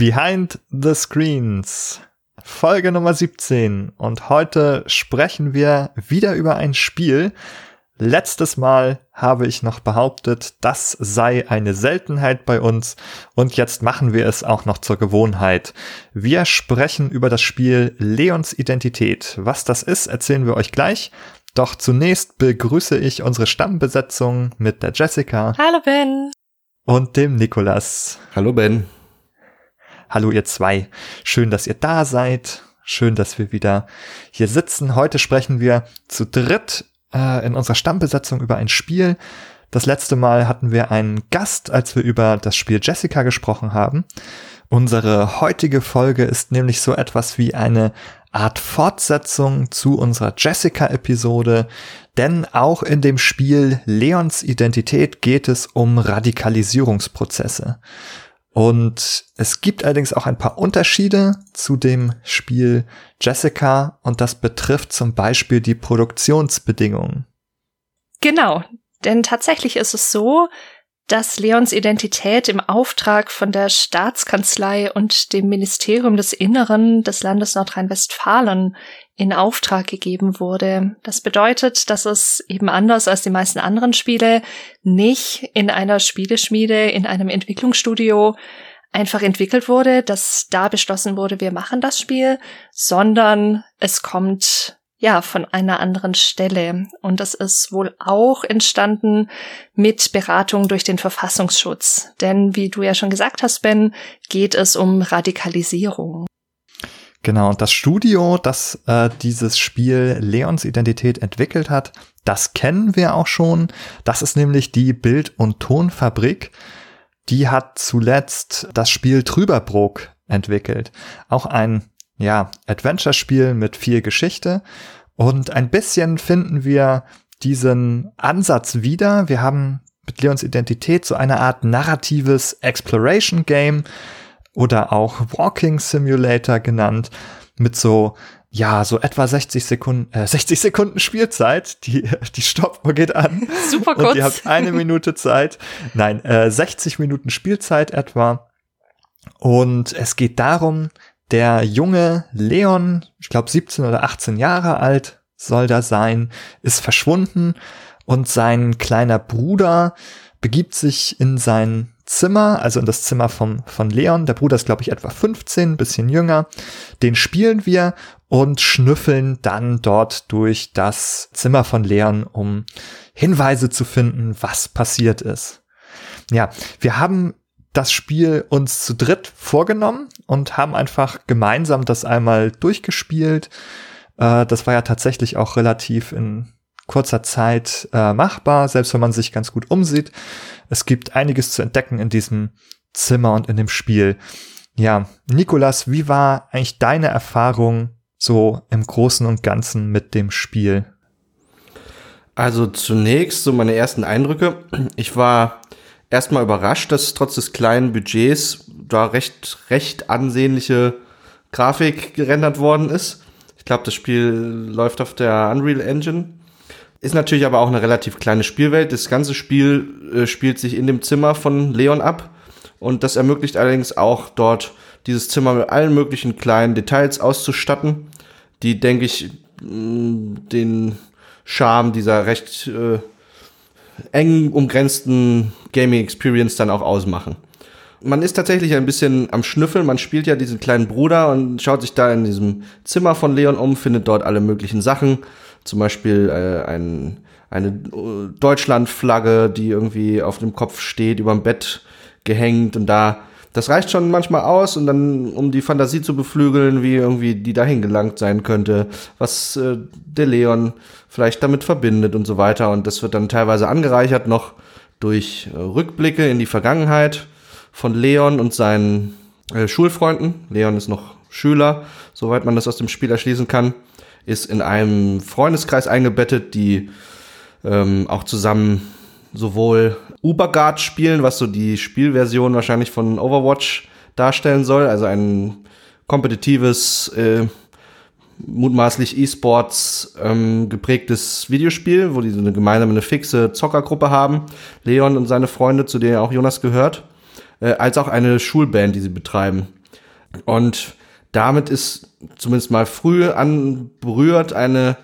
Behind the Screens. Folge Nummer 17 und heute sprechen wir wieder über ein Spiel. Letztes Mal habe ich noch behauptet, das sei eine Seltenheit bei uns und jetzt machen wir es auch noch zur Gewohnheit. Wir sprechen über das Spiel Leons Identität. Was das ist, erzählen wir euch gleich. Doch zunächst begrüße ich unsere Stammbesetzung mit der Jessica. Hallo Ben. Und dem Nikolas. Hallo Ben. Hallo ihr zwei. Schön, dass ihr da seid. Schön, dass wir wieder hier sitzen. Heute sprechen wir zu dritt äh, in unserer Stammbesetzung über ein Spiel. Das letzte Mal hatten wir einen Gast, als wir über das Spiel Jessica gesprochen haben. Unsere heutige Folge ist nämlich so etwas wie eine Art Fortsetzung zu unserer Jessica-Episode, denn auch in dem Spiel Leons Identität geht es um Radikalisierungsprozesse. Und es gibt allerdings auch ein paar Unterschiede zu dem Spiel Jessica und das betrifft zum Beispiel die Produktionsbedingungen. Genau, denn tatsächlich ist es so, dass Leons Identität im Auftrag von der Staatskanzlei und dem Ministerium des Inneren des Landes Nordrhein-Westfalen in Auftrag gegeben wurde. Das bedeutet, dass es eben anders als die meisten anderen Spiele nicht in einer Spieleschmiede, in einem Entwicklungsstudio einfach entwickelt wurde, dass da beschlossen wurde, wir machen das Spiel, sondern es kommt ja, von einer anderen Stelle. Und das ist wohl auch entstanden mit Beratung durch den Verfassungsschutz. Denn wie du ja schon gesagt hast, Ben, geht es um Radikalisierung. Genau, und das Studio, das äh, dieses Spiel Leons Identität entwickelt hat, das kennen wir auch schon. Das ist nämlich die Bild- und Tonfabrik. Die hat zuletzt das Spiel Trüberbrook entwickelt. Auch ein ja, Adventure-Spiel mit viel Geschichte. Und ein bisschen finden wir diesen Ansatz wieder. Wir haben mit Leons Identität so eine Art narratives Exploration Game oder auch Walking Simulator genannt mit so ja, so etwa 60 Sekunden, äh, 60 Sekunden Spielzeit. Die, die Stoppuhr geht an. Super kurz. Und ihr habt eine Minute Zeit. Nein, äh, 60 Minuten Spielzeit etwa. Und es geht darum, der junge Leon, ich glaube 17 oder 18 Jahre alt soll da sein, ist verschwunden und sein kleiner Bruder begibt sich in sein Zimmer, also in das Zimmer von, von Leon. Der Bruder ist, glaube ich, etwa 15, bisschen jünger. Den spielen wir und schnüffeln dann dort durch das Zimmer von Leon, um Hinweise zu finden, was passiert ist. Ja, wir haben das Spiel uns zu dritt vorgenommen und haben einfach gemeinsam das einmal durchgespielt. Äh, das war ja tatsächlich auch relativ in kurzer Zeit äh, machbar, selbst wenn man sich ganz gut umsieht. Es gibt einiges zu entdecken in diesem Zimmer und in dem Spiel. Ja, Nikolas, wie war eigentlich deine Erfahrung so im Großen und Ganzen mit dem Spiel? Also zunächst so meine ersten Eindrücke. Ich war erstmal überrascht, dass trotz des kleinen Budgets da recht, recht ansehnliche Grafik gerendert worden ist. Ich glaube, das Spiel läuft auf der Unreal Engine. Ist natürlich aber auch eine relativ kleine Spielwelt. Das ganze Spiel äh, spielt sich in dem Zimmer von Leon ab. Und das ermöglicht allerdings auch dort dieses Zimmer mit allen möglichen kleinen Details auszustatten, die, denke ich, den Charme dieser recht äh, eng umgrenzten Gaming Experience dann auch ausmachen. Man ist tatsächlich ein bisschen am Schnüffeln. Man spielt ja diesen kleinen Bruder und schaut sich da in diesem Zimmer von Leon um, findet dort alle möglichen Sachen. Zum Beispiel äh, ein, eine äh, Deutschlandflagge, die irgendwie auf dem Kopf steht, über dem Bett gehängt und da das reicht schon manchmal aus und dann, um die Fantasie zu beflügeln, wie irgendwie die dahin gelangt sein könnte, was äh, der Leon vielleicht damit verbindet und so weiter. Und das wird dann teilweise angereichert noch durch äh, Rückblicke in die Vergangenheit von Leon und seinen äh, Schulfreunden. Leon ist noch Schüler, soweit man das aus dem Spiel erschließen kann, ist in einem Freundeskreis eingebettet, die ähm, auch zusammen sowohl Uberguard spielen, was so die Spielversion wahrscheinlich von Overwatch darstellen soll, also ein kompetitives, äh, mutmaßlich E-Sports ähm, geprägtes Videospiel, wo die so eine gemeinsame, eine fixe Zockergruppe haben, Leon und seine Freunde, zu denen auch Jonas gehört, äh, als auch eine Schulband, die sie betreiben. Und damit ist zumindest mal früh anberührt eine,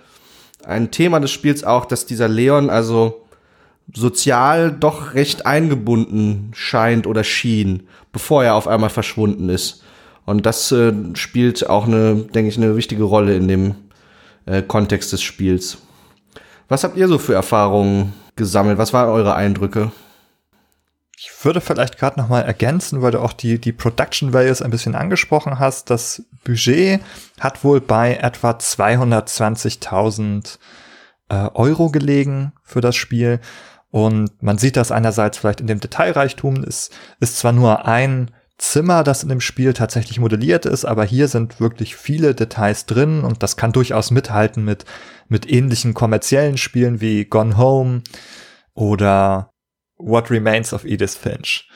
ein Thema des Spiels auch, dass dieser Leon also sozial doch recht eingebunden scheint oder schien, bevor er auf einmal verschwunden ist. Und das äh, spielt auch eine, denke ich, eine wichtige Rolle in dem äh, Kontext des Spiels. Was habt ihr so für Erfahrungen gesammelt? Was waren eure Eindrücke? Ich würde vielleicht gerade noch mal ergänzen, weil du auch die, die Production Values ein bisschen angesprochen hast. Das Budget hat wohl bei etwa 220.000 äh, Euro gelegen für das Spiel. Und man sieht das einerseits vielleicht in dem Detailreichtum. Es ist zwar nur ein Zimmer, das in dem Spiel tatsächlich modelliert ist, aber hier sind wirklich viele Details drin und das kann durchaus mithalten mit, mit ähnlichen kommerziellen Spielen wie Gone Home oder What Remains of Edith Finch.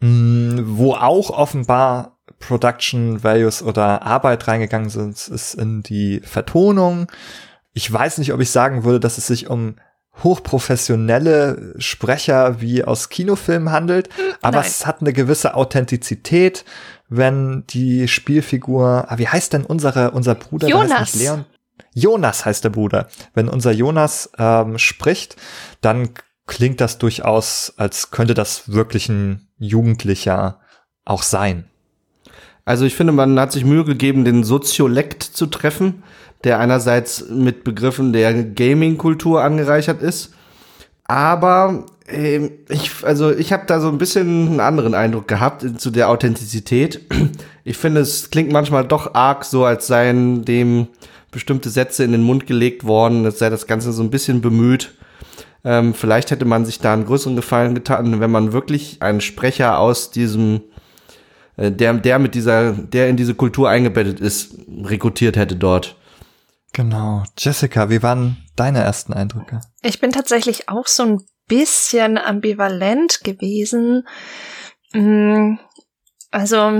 Mm, wo auch offenbar Production Values oder Arbeit reingegangen sind, ist in die Vertonung. Ich weiß nicht, ob ich sagen würde, dass es sich um hochprofessionelle Sprecher wie aus Kinofilmen handelt, aber Nein. es hat eine gewisse Authentizität, wenn die Spielfigur, ah, wie heißt denn unsere, unser Bruder? Jonas. Leon? Jonas heißt der Bruder. Wenn unser Jonas ähm, spricht, dann klingt das durchaus, als könnte das wirklich ein Jugendlicher auch sein. Also ich finde, man hat sich Mühe gegeben, den Soziolekt zu treffen, der einerseits mit Begriffen der Gaming-Kultur angereichert ist, aber äh, ich, also ich habe da so ein bisschen einen anderen Eindruck gehabt zu der Authentizität. Ich finde, es klingt manchmal doch arg so, als seien dem bestimmte Sätze in den Mund gelegt worden, als sei das Ganze so ein bisschen bemüht ähm, vielleicht hätte man sich da einen größeren Gefallen getan, wenn man wirklich einen Sprecher aus diesem, äh, der, der mit dieser, der in diese Kultur eingebettet ist, rekrutiert hätte dort. Genau. Jessica, wie waren deine ersten Eindrücke? Ich bin tatsächlich auch so ein bisschen ambivalent gewesen. Mm, also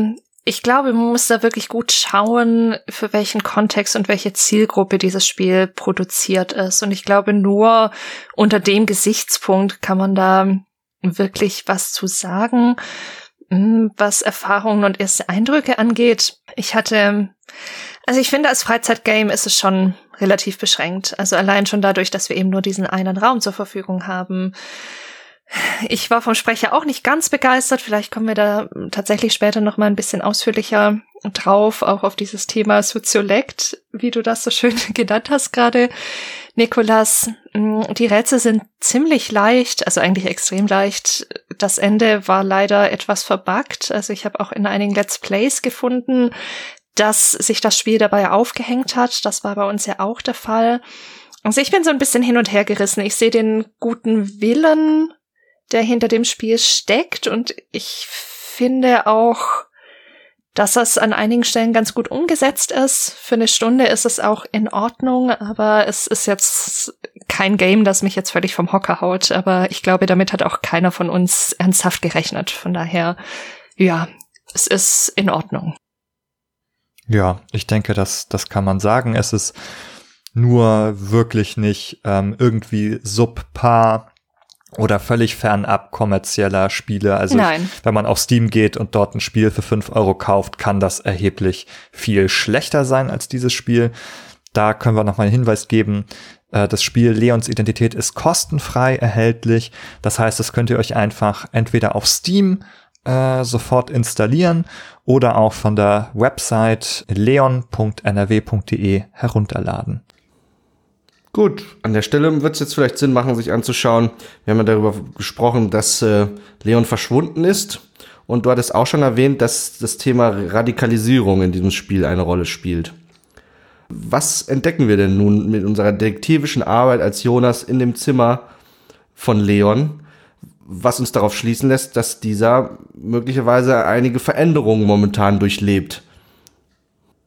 ich glaube, man muss da wirklich gut schauen, für welchen Kontext und welche Zielgruppe dieses Spiel produziert ist. Und ich glaube, nur unter dem Gesichtspunkt kann man da wirklich was zu sagen, hm, was Erfahrungen und erste Eindrücke angeht. Ich hatte, also ich finde, als Freizeitgame ist es schon relativ beschränkt. Also allein schon dadurch, dass wir eben nur diesen einen Raum zur Verfügung haben ich war vom Sprecher auch nicht ganz begeistert. Vielleicht kommen wir da tatsächlich später noch mal ein bisschen ausführlicher drauf, auch auf dieses Thema Soziolekt, wie du das so schön genannt hast gerade. Nikolas, mm, die Rätsel sind ziemlich leicht, also eigentlich extrem leicht. Das Ende war leider etwas verbuggt. Also ich habe auch in einigen Let's Plays gefunden, dass sich das Spiel dabei aufgehängt hat. Das war bei uns ja auch der Fall. Also ich bin so ein bisschen hin und her gerissen. Ich sehe den guten Willen der hinter dem Spiel steckt. Und ich finde auch, dass das an einigen Stellen ganz gut umgesetzt ist. Für eine Stunde ist es auch in Ordnung, aber es ist jetzt kein Game, das mich jetzt völlig vom Hocker haut. Aber ich glaube, damit hat auch keiner von uns ernsthaft gerechnet. Von daher, ja, es ist in Ordnung. Ja, ich denke, das, das kann man sagen. Es ist nur wirklich nicht ähm, irgendwie subpar oder völlig fernab kommerzieller Spiele. Also Nein. wenn man auf Steam geht und dort ein Spiel für fünf Euro kauft, kann das erheblich viel schlechter sein als dieses Spiel. Da können wir nochmal einen Hinweis geben. Äh, das Spiel Leons Identität ist kostenfrei erhältlich. Das heißt, das könnt ihr euch einfach entweder auf Steam äh, sofort installieren oder auch von der Website leon.nrw.de herunterladen. Gut, an der Stelle wird es jetzt vielleicht Sinn machen, sich anzuschauen. Wir haben ja darüber gesprochen, dass äh, Leon verschwunden ist. Und du hattest auch schon erwähnt, dass das Thema Radikalisierung in diesem Spiel eine Rolle spielt. Was entdecken wir denn nun mit unserer detektivischen Arbeit als Jonas in dem Zimmer von Leon, was uns darauf schließen lässt, dass dieser möglicherweise einige Veränderungen momentan durchlebt?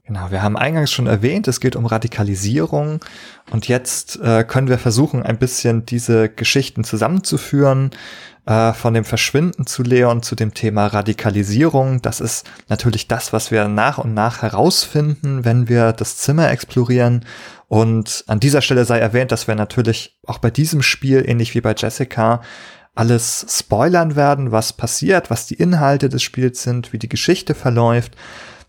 Genau, wir haben eingangs schon erwähnt, es geht um Radikalisierung und jetzt äh, können wir versuchen, ein bisschen diese Geschichten zusammenzuführen, äh, von dem Verschwinden zu Leon zu dem Thema Radikalisierung. Das ist natürlich das, was wir nach und nach herausfinden, wenn wir das Zimmer explorieren. Und an dieser Stelle sei erwähnt, dass wir natürlich auch bei diesem Spiel, ähnlich wie bei Jessica, alles spoilern werden, was passiert, was die Inhalte des Spiels sind, wie die Geschichte verläuft.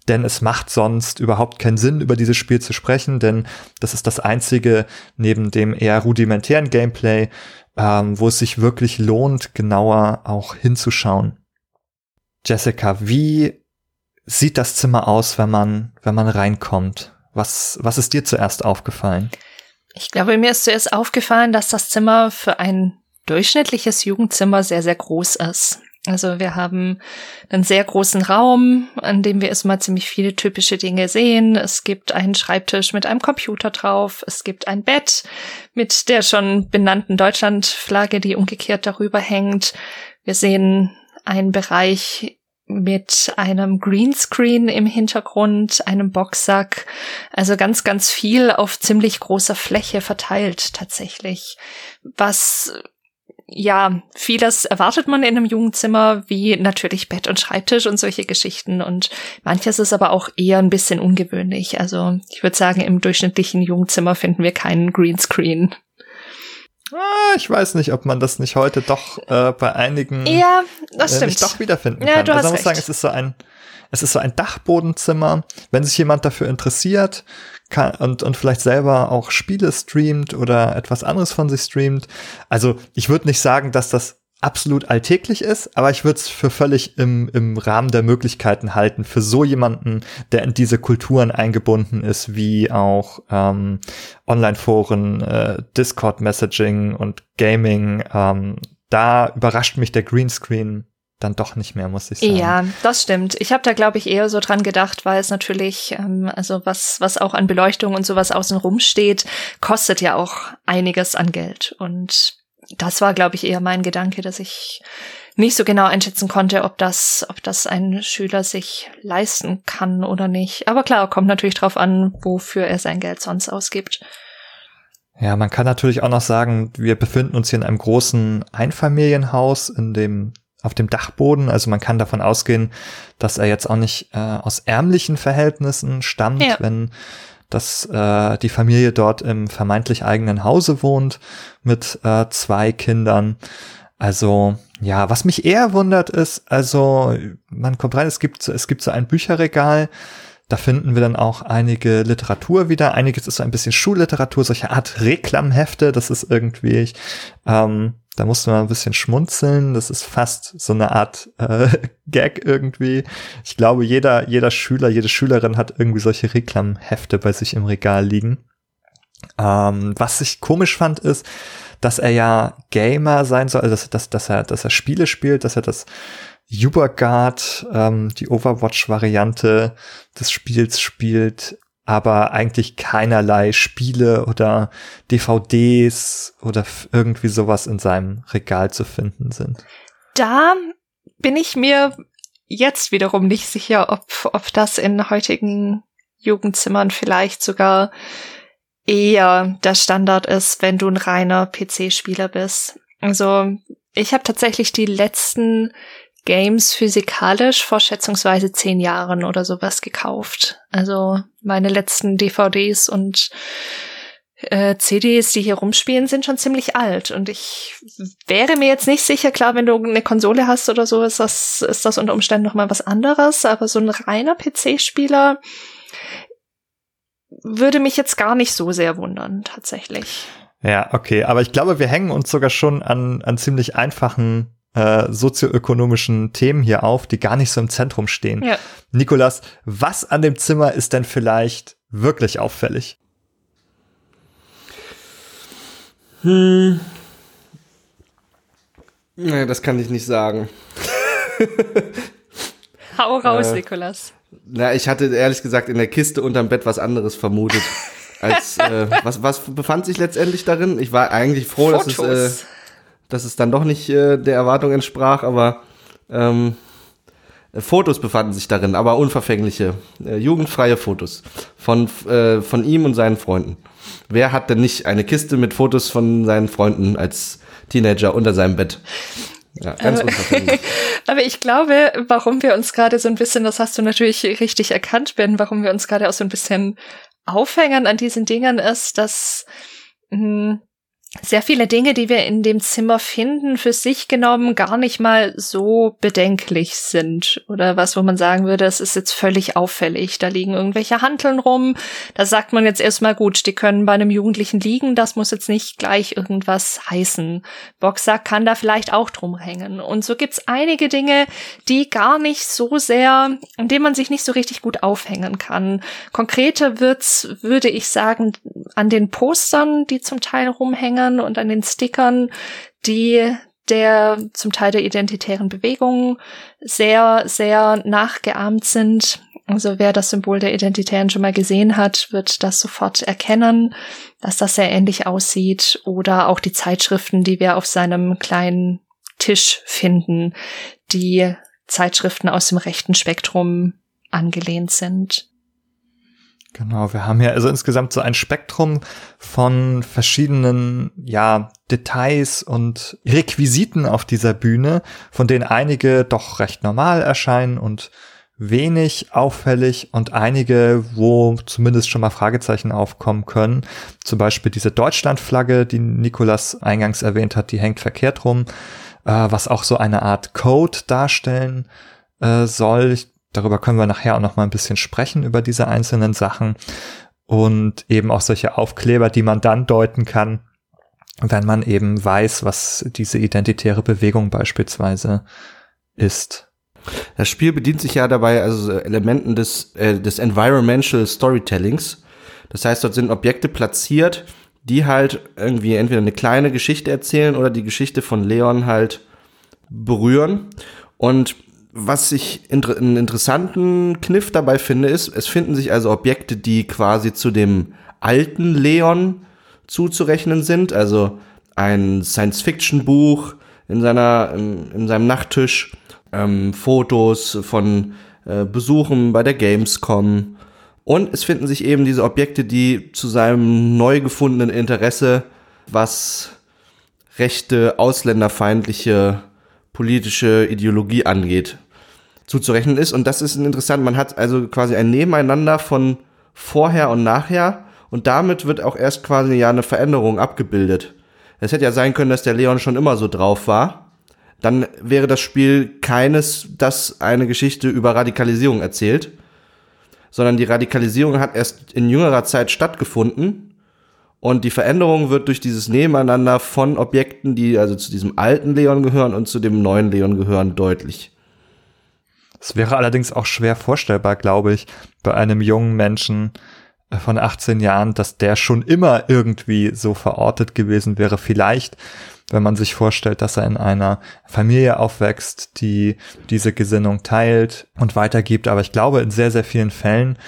Denn es macht sonst überhaupt keinen Sinn, über dieses Spiel zu sprechen, denn das ist das einzige neben dem eher rudimentären Gameplay, ähm, wo es sich wirklich lohnt, genauer auch hinzuschauen. Jessica, wie sieht das Zimmer aus, wenn man, wenn man reinkommt? Was, was ist dir zuerst aufgefallen? Ich glaube, mir ist zuerst aufgefallen, dass das Zimmer für ein durchschnittliches Jugendzimmer sehr, sehr groß ist. Also wir haben einen sehr großen Raum, an dem wir erstmal ziemlich viele typische Dinge sehen. Es gibt einen Schreibtisch mit einem Computer drauf. Es gibt ein Bett mit der schon benannten Deutschlandflagge, die umgekehrt darüber hängt. Wir sehen einen Bereich mit einem Greenscreen im Hintergrund, einem Boxsack, also ganz, ganz viel auf ziemlich großer Fläche verteilt tatsächlich, was ja, vieles erwartet man in einem Jugendzimmer, wie natürlich Bett und Schreibtisch und solche Geschichten. Und manches ist aber auch eher ein bisschen ungewöhnlich. Also ich würde sagen, im durchschnittlichen Jugendzimmer finden wir keinen Greenscreen. Ah, ich weiß nicht, ob man das nicht heute doch äh, bei einigen ja, das stimmt. Äh, nicht doch wiederfinden ja, kann. Du also hast man muss sagen, es ist so ein, es ist so ein Dachbodenzimmer. Wenn sich jemand dafür interessiert, kann, und, und vielleicht selber auch Spiele streamt oder etwas anderes von sich streamt. Also ich würde nicht sagen, dass das absolut alltäglich ist, aber ich würde es für völlig im, im Rahmen der Möglichkeiten halten, für so jemanden, der in diese Kulturen eingebunden ist, wie auch ähm, Online-Foren, äh, Discord-Messaging und Gaming. Ähm, da überrascht mich der Greenscreen dann doch nicht mehr, muss ich sagen. Ja, das stimmt. Ich habe da, glaube ich, eher so dran gedacht, weil es natürlich, ähm, also was, was auch an Beleuchtung und sowas außenrum steht, kostet ja auch einiges an Geld. Und das war, glaube ich, eher mein Gedanke, dass ich nicht so genau einschätzen konnte, ob das, ob das ein Schüler sich leisten kann oder nicht. Aber klar, kommt natürlich drauf an, wofür er sein Geld sonst ausgibt. Ja, man kann natürlich auch noch sagen, wir befinden uns hier in einem großen Einfamilienhaus, in dem auf dem Dachboden. Also man kann davon ausgehen, dass er jetzt auch nicht äh, aus ärmlichen Verhältnissen stammt, ja. wenn dass äh, die Familie dort im vermeintlich eigenen Hause wohnt mit äh, zwei Kindern. Also ja, was mich eher wundert ist, also man kommt rein, es gibt es gibt so ein Bücherregal, da finden wir dann auch einige Literatur wieder. Einiges ist so ein bisschen Schulliteratur, solche Art Reklamhefte. Das ist irgendwie, ähm, da musste man ein bisschen schmunzeln. Das ist fast so eine Art äh, Gag irgendwie. Ich glaube, jeder, jeder Schüler, jede Schülerin hat irgendwie solche Reklamhefte bei sich im Regal liegen. Ähm, was ich komisch fand, ist, dass er ja Gamer sein soll, also dass, dass, dass er, dass er Spiele spielt, dass er das Uberguard, ähm, die Overwatch-Variante des Spiels spielt aber eigentlich keinerlei Spiele oder DVDs oder irgendwie sowas in seinem Regal zu finden sind. Da bin ich mir jetzt wiederum nicht sicher, ob, ob das in heutigen Jugendzimmern vielleicht sogar eher der Standard ist, wenn du ein reiner PC-Spieler bist. Also ich habe tatsächlich die letzten Games physikalisch vor schätzungsweise zehn Jahren oder sowas gekauft. Also meine letzten DVDs und äh, CDs, die hier rumspielen, sind schon ziemlich alt. Und ich wäre mir jetzt nicht sicher, klar, wenn du eine Konsole hast oder so, ist das, ist das unter Umständen nochmal was anderes. Aber so ein reiner PC-Spieler würde mich jetzt gar nicht so sehr wundern, tatsächlich. Ja, okay. Aber ich glaube, wir hängen uns sogar schon an, an ziemlich einfachen äh, sozioökonomischen Themen hier auf, die gar nicht so im Zentrum stehen. Ja. Nikolas, was an dem Zimmer ist denn vielleicht wirklich auffällig? Hm. Nee, das kann ich nicht sagen. Hau raus, äh, Nikolas. Na, ich hatte ehrlich gesagt in der Kiste unterm Bett was anderes vermutet. Als, äh, was, was befand sich letztendlich darin? Ich war eigentlich froh, Fotos. dass es äh, dass es dann doch nicht äh, der Erwartung entsprach, aber ähm, Fotos befanden sich darin, aber unverfängliche, äh, jugendfreie Fotos von, äh, von ihm und seinen Freunden. Wer hat denn nicht eine Kiste mit Fotos von seinen Freunden als Teenager unter seinem Bett? Ja, ganz unverfänglich. aber ich glaube, warum wir uns gerade so ein bisschen, das hast du natürlich richtig erkannt, Ben, warum wir uns gerade auch so ein bisschen aufhängen an diesen Dingen ist, dass mh, hm, sehr viele Dinge, die wir in dem Zimmer finden, für sich genommen gar nicht mal so bedenklich sind. Oder was, wo man sagen würde, das ist jetzt völlig auffällig. Da liegen irgendwelche Hanteln rum. Da sagt man jetzt erstmal gut, die können bei einem Jugendlichen liegen. Das muss jetzt nicht gleich irgendwas heißen. Boxsack kann da vielleicht auch drum hängen. Und so gibt's einige Dinge, die gar nicht so sehr, an denen man sich nicht so richtig gut aufhängen kann. Konkreter wird's, würde ich sagen, an den Postern, die zum Teil rumhängen Bannern und an den Stickern, die der zum Teil der identitären Bewegung sehr, sehr nachgeahmt sind. Also wer das Symbol der Identitären schon mal gesehen hat, wird das sofort erkennen, dass das sehr ähnlich aussieht. Oder auch die Zeitschriften, die wir auf seinem kleinen Tisch finden, die Zeitschriften aus dem rechten Spektrum angelehnt sind. Genau, wir haben ja also insgesamt so ein Spektrum von verschiedenen, ja, Details und Requisiten auf dieser Bühne, von denen einige doch recht normal erscheinen und wenig auffällig und einige, wo zumindest schon mal Fragezeichen aufkommen können. Zum Beispiel diese Deutschlandflagge, die Nikolas eingangs erwähnt hat, die hängt verkehrt rum, äh, was auch so eine Art Code darstellen äh, soll. Ich Darüber können wir nachher auch noch mal ein bisschen sprechen, über diese einzelnen Sachen. Und eben auch solche Aufkleber, die man dann deuten kann, wenn man eben weiß, was diese identitäre Bewegung beispielsweise ist. Das Spiel bedient sich ja dabei also Elementen des, äh, des Environmental Storytellings. Das heißt, dort sind Objekte platziert, die halt irgendwie entweder eine kleine Geschichte erzählen oder die Geschichte von Leon halt berühren. Und was ich inter einen interessanten Kniff dabei finde, ist, es finden sich also Objekte, die quasi zu dem alten Leon zuzurechnen sind, also ein Science-Fiction-Buch in seiner in, in seinem Nachttisch, ähm, Fotos von äh, Besuchen bei der Gamescom. Und es finden sich eben diese Objekte, die zu seinem neu gefundenen Interesse, was rechte, ausländerfeindliche politische Ideologie angeht, zuzurechnen ist. Und das ist interessant. Man hat also quasi ein Nebeneinander von vorher und nachher. Und damit wird auch erst quasi ja eine Veränderung abgebildet. Es hätte ja sein können, dass der Leon schon immer so drauf war. Dann wäre das Spiel keines, das eine Geschichte über Radikalisierung erzählt, sondern die Radikalisierung hat erst in jüngerer Zeit stattgefunden und die Veränderung wird durch dieses Nebeneinander von Objekten, die also zu diesem alten Leon gehören und zu dem neuen Leon gehören, deutlich. Es wäre allerdings auch schwer vorstellbar, glaube ich, bei einem jungen Menschen äh, von 18 Jahren, dass der schon immer irgendwie so verortet gewesen wäre. Vielleicht, wenn man sich vorstellt, dass er in einer Familie aufwächst, die diese Gesinnung teilt und weitergibt. Aber ich glaube, in sehr, sehr vielen Fällen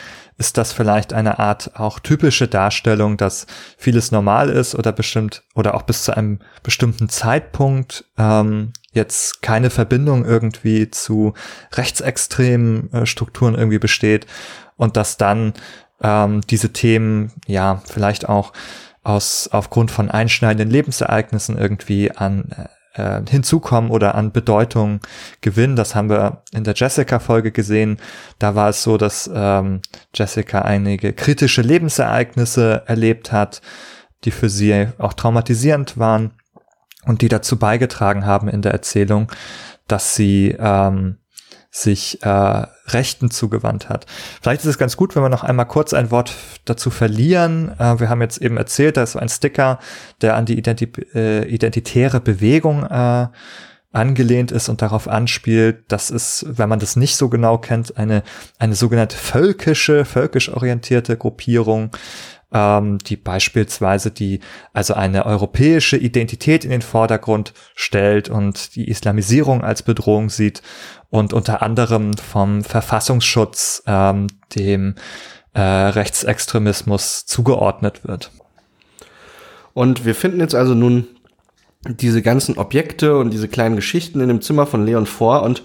ist das vielleicht eine Art auch typische Darstellung, dass vieles normal ist oder bestimmt oder auch bis zu einem bestimmten Zeitpunkt ähm, jetzt keine Verbindung irgendwie zu rechtsextremen äh, Strukturen irgendwie besteht und dass dann ähm, diese Themen ja vielleicht auch aus aufgrund von einschneidenden Lebensereignissen irgendwie an äh, hinzukommen oder an Bedeutung gewinnen. Das haben wir in der Jessica-Folge gesehen. Da war es so, dass ähm, Jessica einige kritische Lebensereignisse erlebt hat, die für sie auch traumatisierend waren und die dazu beigetragen haben in der Erzählung, dass sie ähm, sich äh, Rechten zugewandt hat. Vielleicht ist es ganz gut, wenn wir noch einmal kurz ein Wort dazu verlieren. Äh, wir haben jetzt eben erzählt, da ist so ein Sticker, der an die Identi äh, identitäre Bewegung äh, angelehnt ist und darauf anspielt, dass es, wenn man das nicht so genau kennt, eine, eine sogenannte völkische, völkisch orientierte Gruppierung, ähm, die beispielsweise die, also eine europäische Identität in den Vordergrund stellt und die Islamisierung als Bedrohung sieht und unter anderem vom Verfassungsschutz ähm, dem äh, Rechtsextremismus zugeordnet wird. Und wir finden jetzt also nun diese ganzen Objekte und diese kleinen Geschichten in dem Zimmer von Leon vor und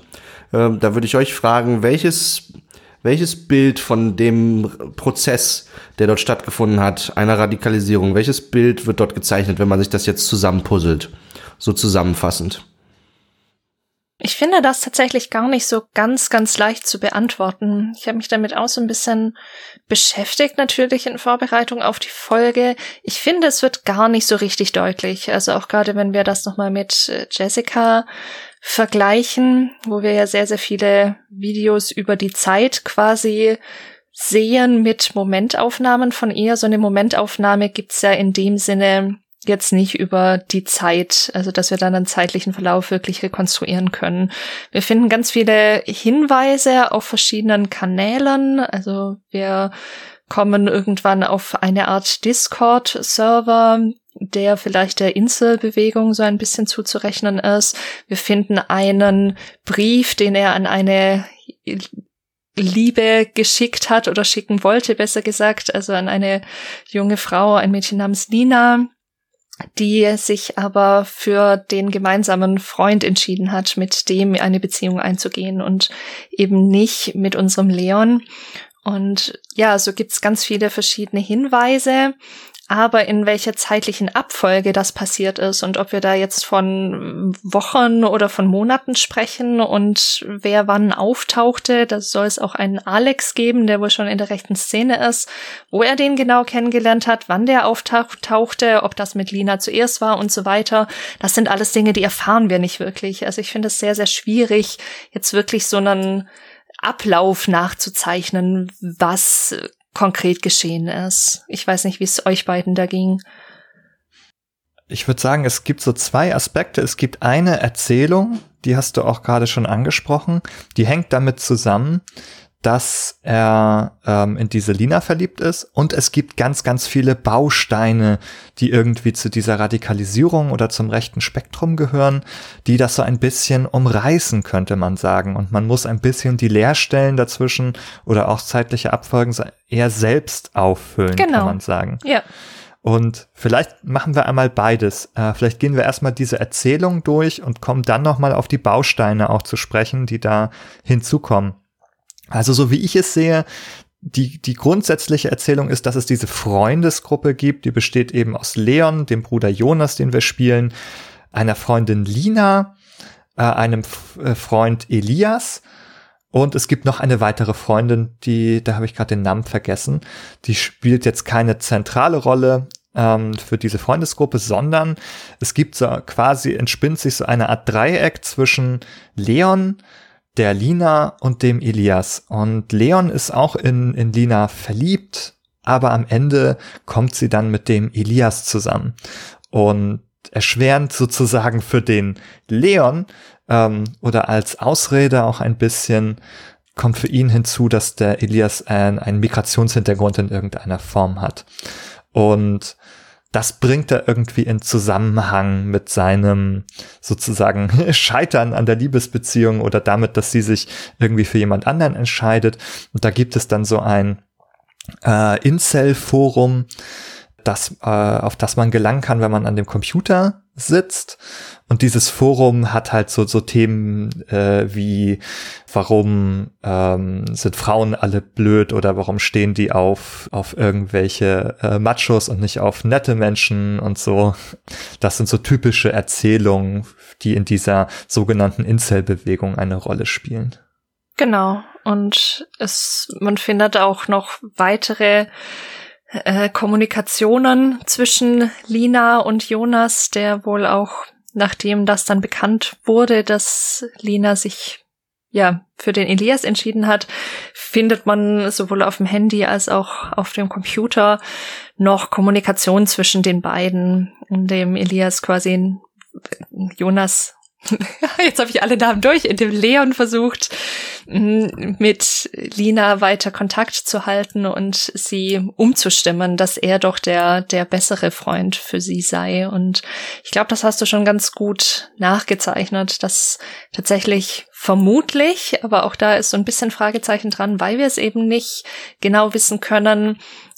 äh, da würde ich euch fragen, welches welches Bild von dem Prozess, der dort stattgefunden hat, einer Radikalisierung, welches Bild wird dort gezeichnet, wenn man sich das jetzt zusammenpuzzelt, so zusammenfassend? Ich finde das tatsächlich gar nicht so ganz, ganz leicht zu beantworten. Ich habe mich damit auch so ein bisschen beschäftigt, natürlich in Vorbereitung auf die Folge. Ich finde, es wird gar nicht so richtig deutlich. Also auch gerade wenn wir das nochmal mit äh, Jessica vergleichen, wo wir ja sehr, sehr viele Videos über die Zeit quasi sehen mit Momentaufnahmen von ihr. So eine Momentaufnahme gibt's ja in dem Sinne jetzt nicht über die Zeit, also dass wir dann einen zeitlichen Verlauf wirklich rekonstruieren können. Wir finden ganz viele Hinweise auf verschiedenen Kanälen, also wir kommen irgendwann auf eine Art Discord-Server, der vielleicht der Inselbewegung so ein bisschen zuzurechnen ist. Wir finden einen Brief, den er an eine Liebe geschickt hat oder schicken wollte, besser gesagt, also an eine junge Frau, ein Mädchen namens Nina, die sich aber für den gemeinsamen Freund entschieden hat, mit dem eine Beziehung einzugehen und eben nicht mit unserem Leon. Und ja, so gibt's ganz viele verschiedene Hinweise, aber in welcher zeitlichen Abfolge das passiert ist und ob wir da jetzt von Wochen oder von Monaten sprechen und wer wann auftauchte, da soll es auch einen Alex geben, der wohl schon in der rechten Szene ist, wo er den genau kennengelernt hat, wann der auftauchte, ob das mit Lina zuerst war und so weiter. Das sind alles Dinge, die erfahren wir nicht wirklich. Also ich finde es sehr, sehr schwierig, jetzt wirklich so einen Ablauf nachzuzeichnen, was konkret geschehen ist. Ich weiß nicht, wie es euch beiden da ging. Ich würde sagen, es gibt so zwei Aspekte. Es gibt eine Erzählung, die hast du auch gerade schon angesprochen, die hängt damit zusammen, dass er ähm, in diese Lina verliebt ist und es gibt ganz, ganz viele Bausteine, die irgendwie zu dieser Radikalisierung oder zum rechten Spektrum gehören, die das so ein bisschen umreißen, könnte man sagen. Und man muss ein bisschen die Leerstellen dazwischen oder auch zeitliche Abfolgen eher selbst auffüllen, genau. kann man sagen. Ja. Und vielleicht machen wir einmal beides. Äh, vielleicht gehen wir erstmal diese Erzählung durch und kommen dann nochmal auf die Bausteine auch zu sprechen, die da hinzukommen. Also so wie ich es sehe, die, die grundsätzliche Erzählung ist, dass es diese Freundesgruppe gibt, die besteht eben aus Leon, dem Bruder Jonas, den wir spielen, einer Freundin Lina, äh, einem äh, Freund Elias und es gibt noch eine weitere Freundin, die, da habe ich gerade den Namen vergessen, die spielt jetzt keine zentrale Rolle ähm, für diese Freundesgruppe, sondern es gibt so quasi, entspinnt sich so eine Art Dreieck zwischen Leon, der Lina und dem Elias. Und Leon ist auch in, in Lina verliebt, aber am Ende kommt sie dann mit dem Elias zusammen. Und erschwerend sozusagen für den Leon ähm, oder als Ausrede auch ein bisschen kommt für ihn hinzu, dass der Elias ein, einen Migrationshintergrund in irgendeiner Form hat. Und das bringt er irgendwie in Zusammenhang mit seinem sozusagen Scheitern an der Liebesbeziehung oder damit, dass sie sich irgendwie für jemand anderen entscheidet. Und da gibt es dann so ein äh, Incel-Forum, das, äh, auf das man gelangen kann, wenn man an dem Computer sitzt. Und dieses Forum hat halt so, so Themen äh, wie, warum ähm, sind Frauen alle blöd oder warum stehen die auf, auf irgendwelche äh, Machos und nicht auf nette Menschen und so. Das sind so typische Erzählungen, die in dieser sogenannten Incel-Bewegung eine Rolle spielen. Genau. Und es, man findet auch noch weitere äh, Kommunikationen zwischen Lina und Jonas, der wohl auch, nachdem das dann bekannt wurde, dass Lina sich ja für den Elias entschieden hat, findet man sowohl auf dem Handy als auch auf dem Computer noch Kommunikation zwischen den beiden, in dem Elias quasi Jonas Jetzt habe ich alle Namen durch, in dem Leon versucht, mit Lina weiter Kontakt zu halten und sie umzustimmen, dass er doch der, der bessere Freund für sie sei. Und ich glaube, das hast du schon ganz gut nachgezeichnet, dass tatsächlich vermutlich, aber auch da ist so ein bisschen Fragezeichen dran, weil wir es eben nicht genau wissen können,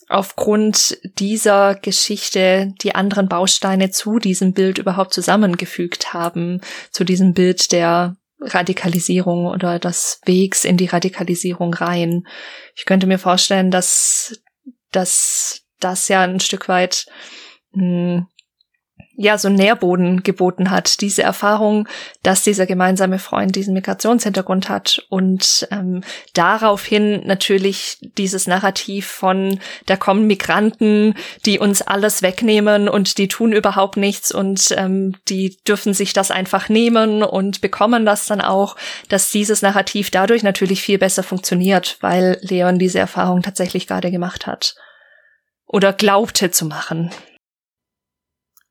aufgrund dieser Geschichte die anderen Bausteine zu diesem Bild überhaupt zusammengefügt haben, zu diesem Bild der Radikalisierung oder des Wegs in die Radikalisierung rein. Ich könnte mir vorstellen, dass, dass das ja ein Stück weit mh, hm, ja, so Nährboden geboten hat. Diese Erfahrung, dass dieser gemeinsame Freund diesen Migrationshintergrund hat und ähm, daraufhin natürlich dieses Narrativ von, da kommen Migranten, die uns alles wegnehmen und die tun überhaupt nichts und ähm, die dürfen sich das einfach nehmen und bekommen das dann auch, dass dieses Narrativ dadurch natürlich viel besser funktioniert, weil Leon diese Erfahrung tatsächlich gerade gemacht hat. Oder glaubte zu machen.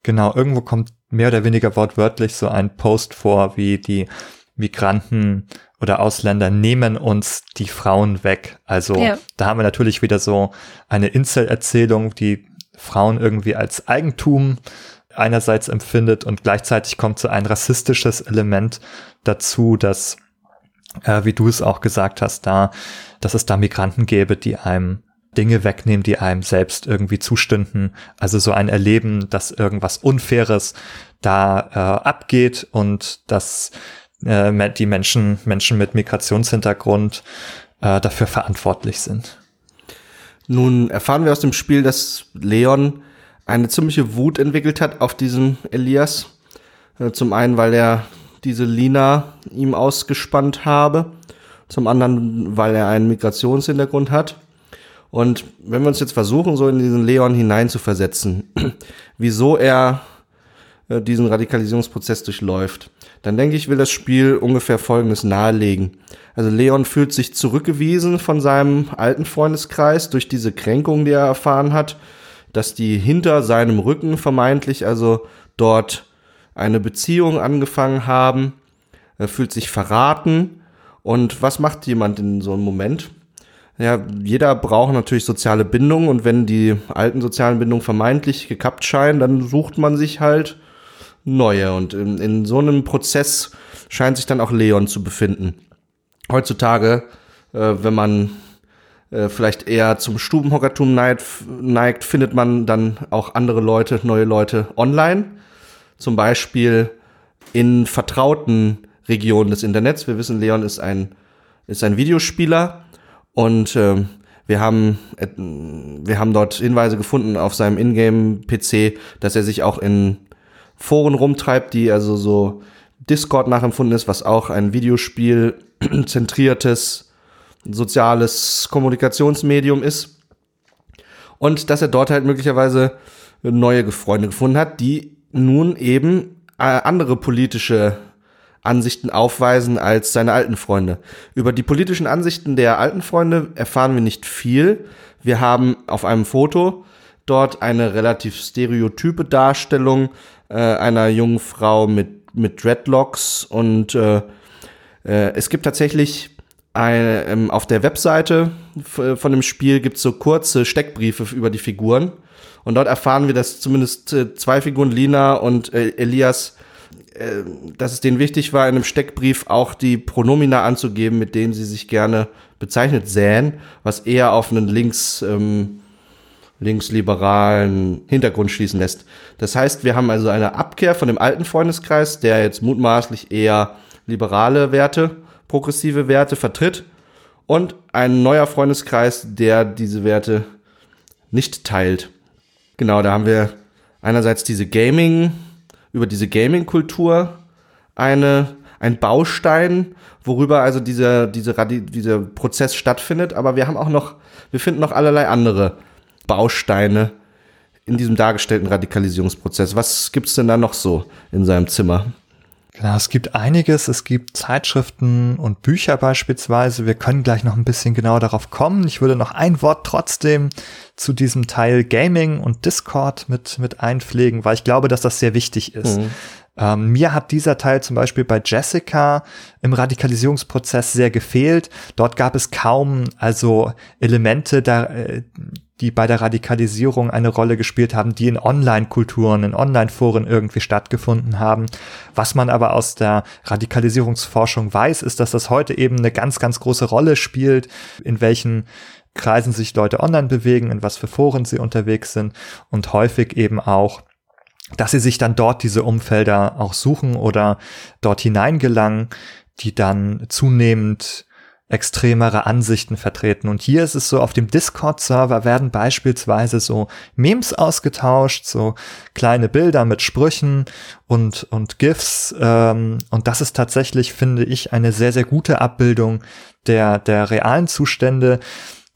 Genau, irgendwo kommt mehr oder weniger wortwörtlich so ein Post vor, wie die Migranten oder Ausländer nehmen uns die Frauen weg. Also ja. da haben wir natürlich wieder so eine Insel-Erzählung, die Frauen irgendwie als Eigentum einerseits empfindet und gleichzeitig kommt so ein rassistisches Element dazu, dass, äh, wie du es auch gesagt hast, da, dass es da Migranten gäbe, die einem Dinge wegnehmen, die einem selbst irgendwie zustünden. Also so ein Erleben, dass irgendwas Unfaires da äh, abgeht und dass äh, die Menschen, Menschen mit Migrationshintergrund äh, dafür verantwortlich sind. Nun erfahren wir aus dem Spiel, dass Leon eine ziemliche Wut entwickelt hat auf diesen Elias. Äh, zum einen, weil er diese Lina ihm ausgespannt habe. Zum anderen, weil er einen Migrationshintergrund hat. Und wenn wir uns jetzt versuchen, so in diesen Leon hineinzuversetzen, wieso er äh, diesen Radikalisierungsprozess durchläuft, dann denke ich, will das Spiel ungefähr Folgendes nahelegen. Also Leon fühlt sich zurückgewiesen von seinem alten Freundeskreis durch diese Kränkung, die er erfahren hat, dass die hinter seinem Rücken vermeintlich also dort eine Beziehung angefangen haben. Er fühlt sich verraten. Und was macht jemand in so einem Moment? Ja, jeder braucht natürlich soziale Bindungen und wenn die alten sozialen Bindungen vermeintlich gekappt scheinen, dann sucht man sich halt neue. Und in, in so einem Prozess scheint sich dann auch Leon zu befinden. Heutzutage, äh, wenn man äh, vielleicht eher zum Stubenhockertum neigt, neigt, findet man dann auch andere Leute, neue Leute online. Zum Beispiel in vertrauten Regionen des Internets. Wir wissen, Leon ist ein, ist ein Videospieler und äh, wir haben, äh, wir haben dort Hinweise gefunden auf seinem Ingame-PC, dass er sich auch in Foren rumtreibt, die also so Discord nachempfunden ist, was auch ein Videospiel zentriertes soziales Kommunikationsmedium ist. Und dass er dort halt möglicherweise neue Freunde gefunden hat, die nun eben äh, andere politische Ansichten aufweisen als seine alten Freunde. Über die politischen Ansichten der alten Freunde erfahren wir nicht viel. Wir haben auf einem Foto dort eine relativ stereotype Darstellung äh, einer jungen Frau mit, mit Dreadlocks und äh, äh, es gibt tatsächlich eine, ähm, auf der Webseite von dem Spiel gibt es so kurze Steckbriefe über die Figuren und dort erfahren wir, dass zumindest äh, zwei Figuren, Lina und äh, Elias, äh, dass es denen wichtig war, in einem Steckbrief auch die Pronomina anzugeben, mit denen sie sich gerne bezeichnet sähen, was eher auf einen links, ähm, linksliberalen Hintergrund schließen lässt. Das heißt, wir haben also eine Abkehr von dem alten Freundeskreis, der jetzt mutmaßlich eher liberale Werte, progressive Werte vertritt und ein neuer Freundeskreis, der diese Werte nicht teilt. Genau, da haben wir einerseits diese Gaming, über diese Gaming-Kultur eine, ein Baustein, worüber also dieser, diese, dieser Prozess stattfindet. Aber wir haben auch noch, wir finden noch allerlei andere Bausteine in diesem dargestellten Radikalisierungsprozess. Was gibt's denn da noch so in seinem Zimmer? Genau, es gibt einiges. Es gibt Zeitschriften und Bücher beispielsweise. Wir können gleich noch ein bisschen genauer darauf kommen. Ich würde noch ein Wort trotzdem zu diesem Teil Gaming und Discord mit, mit einpflegen, weil ich glaube, dass das sehr wichtig ist. Mhm. Ähm, mir hat dieser Teil zum Beispiel bei Jessica im Radikalisierungsprozess sehr gefehlt. Dort gab es kaum also Elemente, da, äh, die bei der Radikalisierung eine Rolle gespielt haben, die in Online-Kulturen, in Online-Foren irgendwie stattgefunden haben. Was man aber aus der Radikalisierungsforschung weiß, ist, dass das heute eben eine ganz, ganz große Rolle spielt, in welchen Kreisen sich Leute online bewegen, in was für Foren sie unterwegs sind und häufig eben auch dass sie sich dann dort diese Umfelder auch suchen oder dort hineingelangen, die dann zunehmend extremere Ansichten vertreten. Und hier ist es so, auf dem Discord-Server werden beispielsweise so Memes ausgetauscht, so kleine Bilder mit Sprüchen und, und GIFs. Ähm, und das ist tatsächlich, finde ich, eine sehr, sehr gute Abbildung der, der realen Zustände.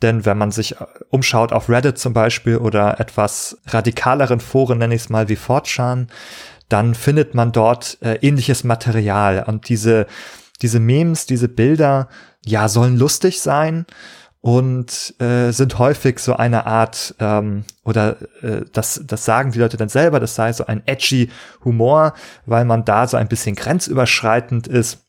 Denn wenn man sich umschaut auf Reddit zum Beispiel oder etwas radikaleren Foren, nenne ich es mal wie 4chan, dann findet man dort äh, ähnliches Material. Und diese, diese Memes, diese Bilder ja, sollen lustig sein und äh, sind häufig so eine Art, ähm, oder äh, das, das sagen die Leute dann selber, das sei so ein edgy Humor, weil man da so ein bisschen grenzüberschreitend ist.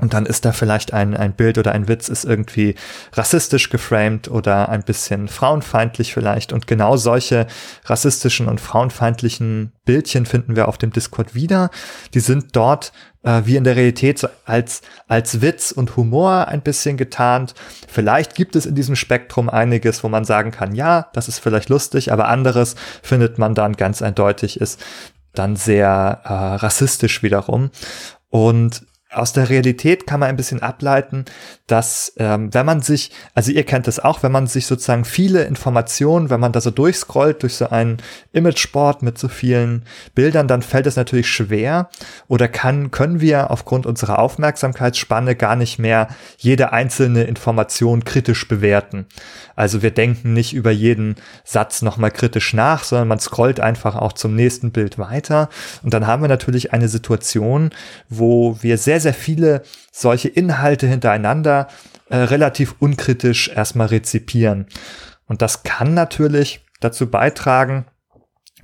Und dann ist da vielleicht ein, ein Bild oder ein Witz ist irgendwie rassistisch geframed oder ein bisschen frauenfeindlich vielleicht. Und genau solche rassistischen und frauenfeindlichen Bildchen finden wir auf dem Discord wieder. Die sind dort äh, wie in der Realität als, als Witz und Humor ein bisschen getarnt. Vielleicht gibt es in diesem Spektrum einiges, wo man sagen kann, ja, das ist vielleicht lustig, aber anderes findet man dann ganz eindeutig ist dann sehr äh, rassistisch wiederum. Und aus der Realität kann man ein bisschen ableiten, dass ähm, wenn man sich, also ihr kennt das auch, wenn man sich sozusagen viele Informationen, wenn man da so durchscrollt durch so einen Imageboard mit so vielen Bildern, dann fällt es natürlich schwer oder kann, können wir aufgrund unserer Aufmerksamkeitsspanne gar nicht mehr jede einzelne Information kritisch bewerten. Also wir denken nicht über jeden Satz nochmal kritisch nach, sondern man scrollt einfach auch zum nächsten Bild weiter und dann haben wir natürlich eine Situation, wo wir sehr sehr, sehr viele solche Inhalte hintereinander äh, relativ unkritisch erstmal rezipieren. Und das kann natürlich dazu beitragen,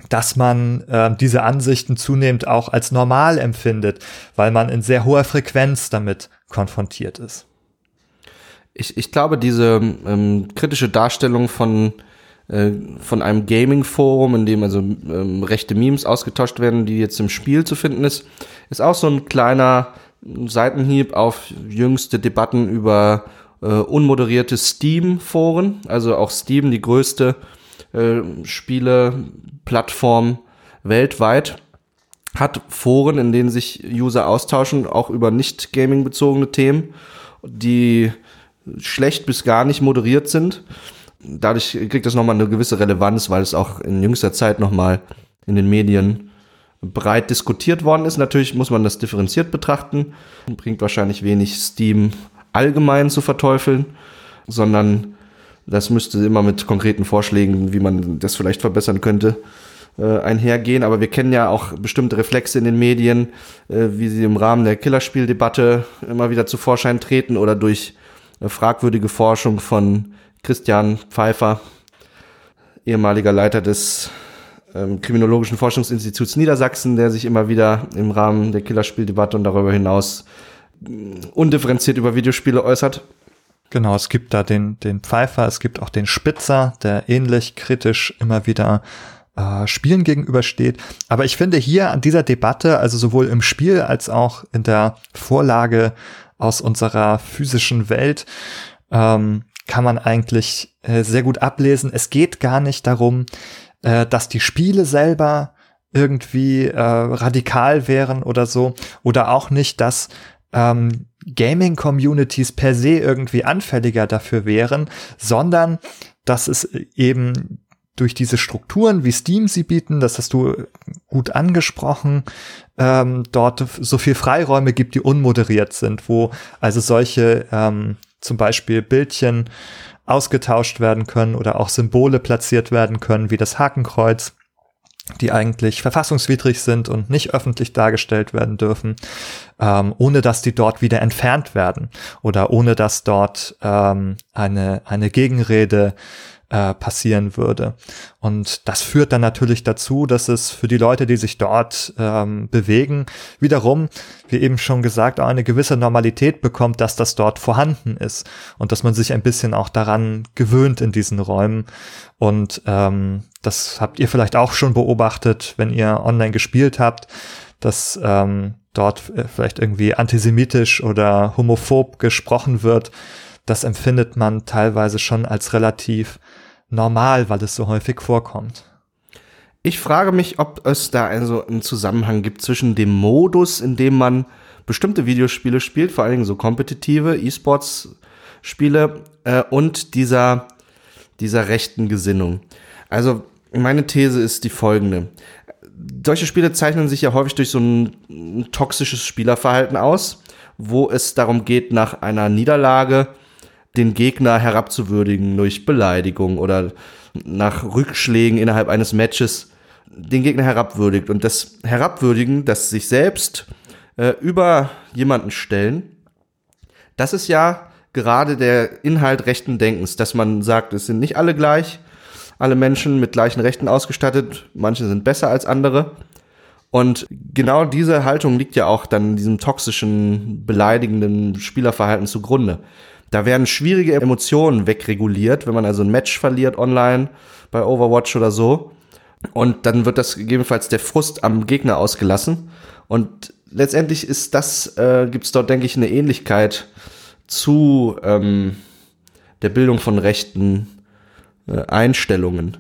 dass man äh, diese Ansichten zunehmend auch als normal empfindet, weil man in sehr hoher Frequenz damit konfrontiert ist. Ich, ich glaube, diese ähm, kritische Darstellung von, äh, von einem Gaming-Forum, in dem also ähm, rechte Memes ausgetauscht werden, die jetzt im Spiel zu finden ist, ist auch so ein kleiner Seitenhieb auf jüngste Debatten über äh, unmoderierte Steam-Foren. Also auch Steam, die größte äh, Spiele-Plattform weltweit, hat Foren, in denen sich User austauschen, auch über nicht Gaming-bezogene Themen, die schlecht bis gar nicht moderiert sind. Dadurch kriegt das nochmal eine gewisse Relevanz, weil es auch in jüngster Zeit nochmal in den Medien breit diskutiert worden ist. Natürlich muss man das differenziert betrachten. Bringt wahrscheinlich wenig Steam allgemein zu verteufeln, sondern das müsste immer mit konkreten Vorschlägen, wie man das vielleicht verbessern könnte, äh, einhergehen. Aber wir kennen ja auch bestimmte Reflexe in den Medien, äh, wie sie im Rahmen der Killerspieldebatte immer wieder zu Vorschein treten oder durch äh, fragwürdige Forschung von Christian Pfeiffer, ehemaliger Leiter des ähm, Kriminologischen Forschungsinstituts Niedersachsen, der sich immer wieder im Rahmen der Killerspieldebatte und darüber hinaus mm, undifferenziert über Videospiele äußert. Genau, es gibt da den, den Pfeifer, es gibt auch den Spitzer, der ähnlich kritisch immer wieder äh, Spielen gegenübersteht. Aber ich finde hier an dieser Debatte, also sowohl im Spiel als auch in der Vorlage aus unserer physischen Welt, ähm, kann man eigentlich äh, sehr gut ablesen. Es geht gar nicht darum, äh, dass die Spiele selber irgendwie äh, radikal wären oder so. Oder auch nicht, dass ähm, Gaming-Communities per se irgendwie anfälliger dafür wären, sondern dass es eben durch diese Strukturen, wie Steam sie bieten, das hast du gut angesprochen, ähm, dort so viel Freiräume gibt, die unmoderiert sind, wo also solche ähm, zum Beispiel Bildchen ausgetauscht werden können oder auch Symbole platziert werden können, wie das Hakenkreuz, die eigentlich verfassungswidrig sind und nicht öffentlich dargestellt werden dürfen, ähm, ohne dass die dort wieder entfernt werden oder ohne dass dort ähm, eine, eine Gegenrede äh, passieren würde. Und das führt dann natürlich dazu, dass es für die Leute, die sich dort ähm, bewegen, wiederum, wie eben schon gesagt, auch eine gewisse Normalität bekommt, dass das dort vorhanden ist und dass man sich ein bisschen auch daran gewöhnt in diesen Räumen. Und ähm, das habt ihr vielleicht auch schon beobachtet, wenn ihr online gespielt habt, dass ähm, dort äh, vielleicht irgendwie antisemitisch oder homophob gesprochen wird. Das empfindet man teilweise schon als relativ normal, weil es so häufig vorkommt. Ich frage mich, ob es da also einen Zusammenhang gibt zwischen dem Modus, in dem man bestimmte Videospiele spielt, vor allen Dingen so kompetitive E-Sports Spiele äh, und dieser, dieser rechten Gesinnung. Also meine These ist die folgende. Solche Spiele zeichnen sich ja häufig durch so ein, ein toxisches Spielerverhalten aus, wo es darum geht, nach einer Niederlage den Gegner herabzuwürdigen durch Beleidigung oder nach Rückschlägen innerhalb eines Matches den Gegner herabwürdigt. Und das Herabwürdigen, das sich selbst äh, über jemanden stellen, das ist ja gerade der Inhalt rechten Denkens, dass man sagt, es sind nicht alle gleich, alle Menschen mit gleichen Rechten ausgestattet, manche sind besser als andere. Und genau diese Haltung liegt ja auch dann diesem toxischen, beleidigenden Spielerverhalten zugrunde. Da werden schwierige Emotionen wegreguliert, wenn man also ein Match verliert online bei Overwatch oder so. Und dann wird das gegebenenfalls der Frust am Gegner ausgelassen. Und letztendlich ist das, äh, gibt es dort, denke ich, eine Ähnlichkeit zu ähm, der Bildung von rechten äh, Einstellungen.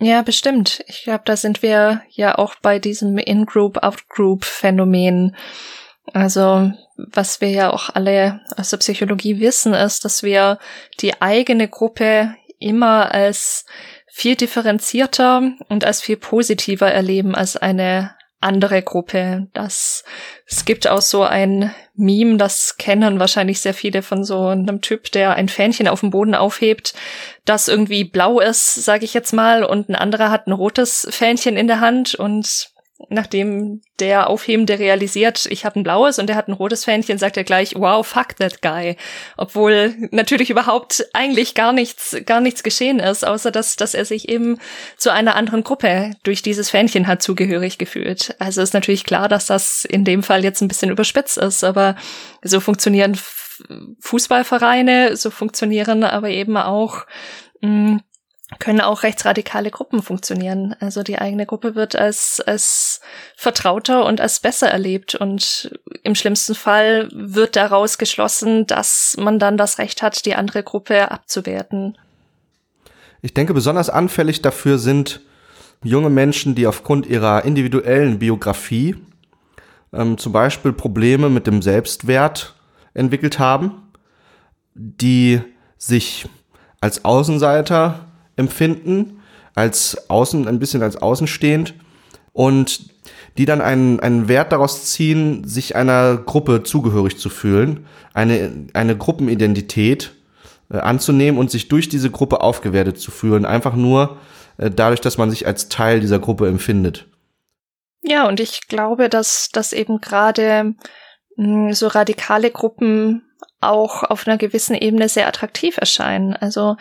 Ja, bestimmt. Ich glaube, da sind wir ja auch bei diesem In-Group, Out-Group-Phänomen. Also, was wir ja auch alle aus der Psychologie wissen, ist, dass wir die eigene Gruppe immer als viel differenzierter und als viel positiver erleben als eine andere Gruppe. Das, es gibt auch so ein Meme, das kennen wahrscheinlich sehr viele von so einem Typ, der ein Fähnchen auf dem Boden aufhebt, das irgendwie blau ist, sage ich jetzt mal, und ein anderer hat ein rotes Fähnchen in der Hand und nachdem der Aufhebende realisiert, ich habe ein blaues und der hat ein rotes Fähnchen, sagt er gleich, wow, fuck that guy. Obwohl natürlich überhaupt eigentlich gar nichts, gar nichts geschehen ist, außer dass, dass er sich eben zu einer anderen Gruppe durch dieses Fähnchen hat zugehörig gefühlt. Also ist natürlich klar, dass das in dem Fall jetzt ein bisschen überspitzt ist, aber so funktionieren Fußballvereine, so funktionieren aber eben auch mh, mm, können auch rechtsradikale Gruppen funktionieren. Also die eigene Gruppe wird als, als vertrauter und als besser erlebt und im schlimmsten Fall wird daraus geschlossen, dass man dann das Recht hat, die andere Gruppe abzuwerten. Ich denke, besonders anfällig dafür sind junge Menschen, die aufgrund ihrer individuellen Biografie ähm, zum Beispiel Probleme mit dem Selbstwert entwickelt haben, die sich als Außenseiter empfinden, als außen, ein bisschen als außenstehend und die dann einen, einen Wert daraus ziehen, sich einer Gruppe zugehörig zu fühlen, eine, eine Gruppenidentität äh, anzunehmen und sich durch diese Gruppe aufgewertet zu fühlen, einfach nur äh, dadurch, dass man sich als Teil dieser Gruppe empfindet. Ja, und ich glaube, dass, dass eben gerade hm, so radikale Gruppen auch auf einer gewissen Ebene sehr attraktiv erscheinen. Also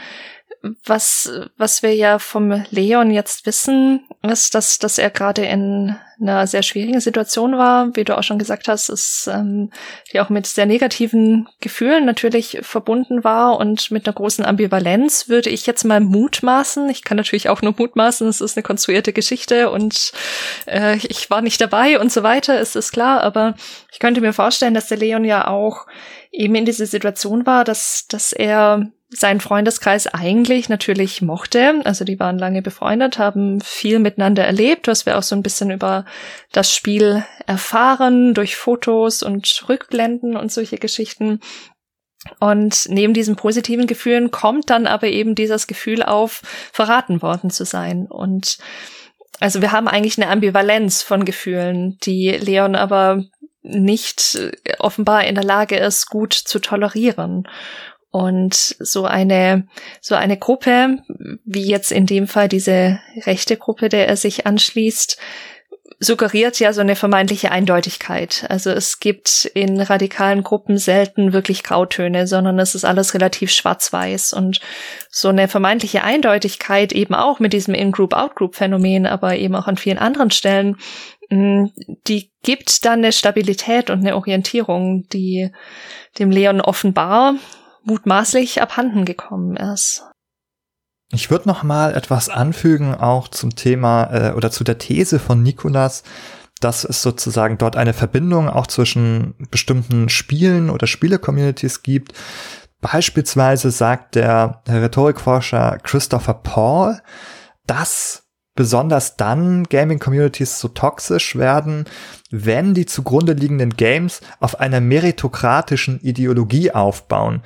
was, was wir ja vom Leon jetzt wissen, ist, dass, dass er gerade in einer sehr schwierigen Situation war, wie du auch schon gesagt hast, ist, ähm, die auch mit sehr negativen Gefühlen natürlich verbunden war und mit einer großen Ambivalenz würde ich jetzt mal mutmaßen. Ich kann natürlich auch nur mutmaßen, es ist eine konstruierte Geschichte und äh, ich war nicht dabei und so weiter, ist es klar, aber ich könnte mir vorstellen, dass der Leon ja auch eben in dieser Situation war, dass, dass er seinen Freundeskreis eigentlich natürlich mochte. Also die waren lange befreundet, haben viel miteinander erlebt, was wir auch so ein bisschen über das Spiel erfahren, durch Fotos und Rückblenden und solche Geschichten. Und neben diesen positiven Gefühlen kommt dann aber eben dieses Gefühl auf, verraten worden zu sein. Und also wir haben eigentlich eine Ambivalenz von Gefühlen, die Leon aber nicht offenbar in der Lage ist, gut zu tolerieren. Und so eine, so eine Gruppe, wie jetzt in dem Fall diese rechte Gruppe, der er sich anschließt, suggeriert ja so eine vermeintliche Eindeutigkeit. Also es gibt in radikalen Gruppen selten wirklich Grautöne, sondern es ist alles relativ schwarz-weiß und so eine vermeintliche Eindeutigkeit eben auch mit diesem In-Group-Out-Group-Phänomen, aber eben auch an vielen anderen Stellen, die gibt dann eine Stabilität und eine Orientierung, die dem Leon offenbar mutmaßlich abhanden gekommen ist. Ich würde noch mal etwas anfügen, auch zum Thema äh, oder zu der These von Nikolas, dass es sozusagen dort eine Verbindung auch zwischen bestimmten Spielen oder Spiele-Communities gibt. Beispielsweise sagt der Rhetorikforscher Christopher Paul, dass besonders dann Gaming-Communities so toxisch werden, wenn die zugrunde liegenden Games auf einer meritokratischen Ideologie aufbauen.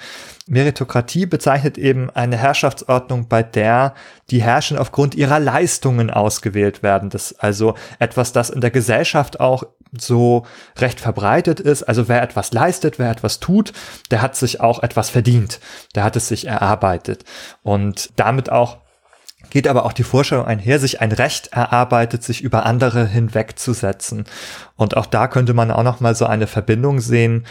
Meritokratie bezeichnet eben eine Herrschaftsordnung, bei der die Herrschenden aufgrund ihrer Leistungen ausgewählt werden. Das ist also etwas, das in der Gesellschaft auch so recht verbreitet ist. Also wer etwas leistet, wer etwas tut, der hat sich auch etwas verdient. Der hat es sich erarbeitet. Und damit auch geht aber auch die Vorstellung einher, sich ein Recht erarbeitet, sich über andere hinwegzusetzen. Und auch da könnte man auch noch mal so eine Verbindung sehen,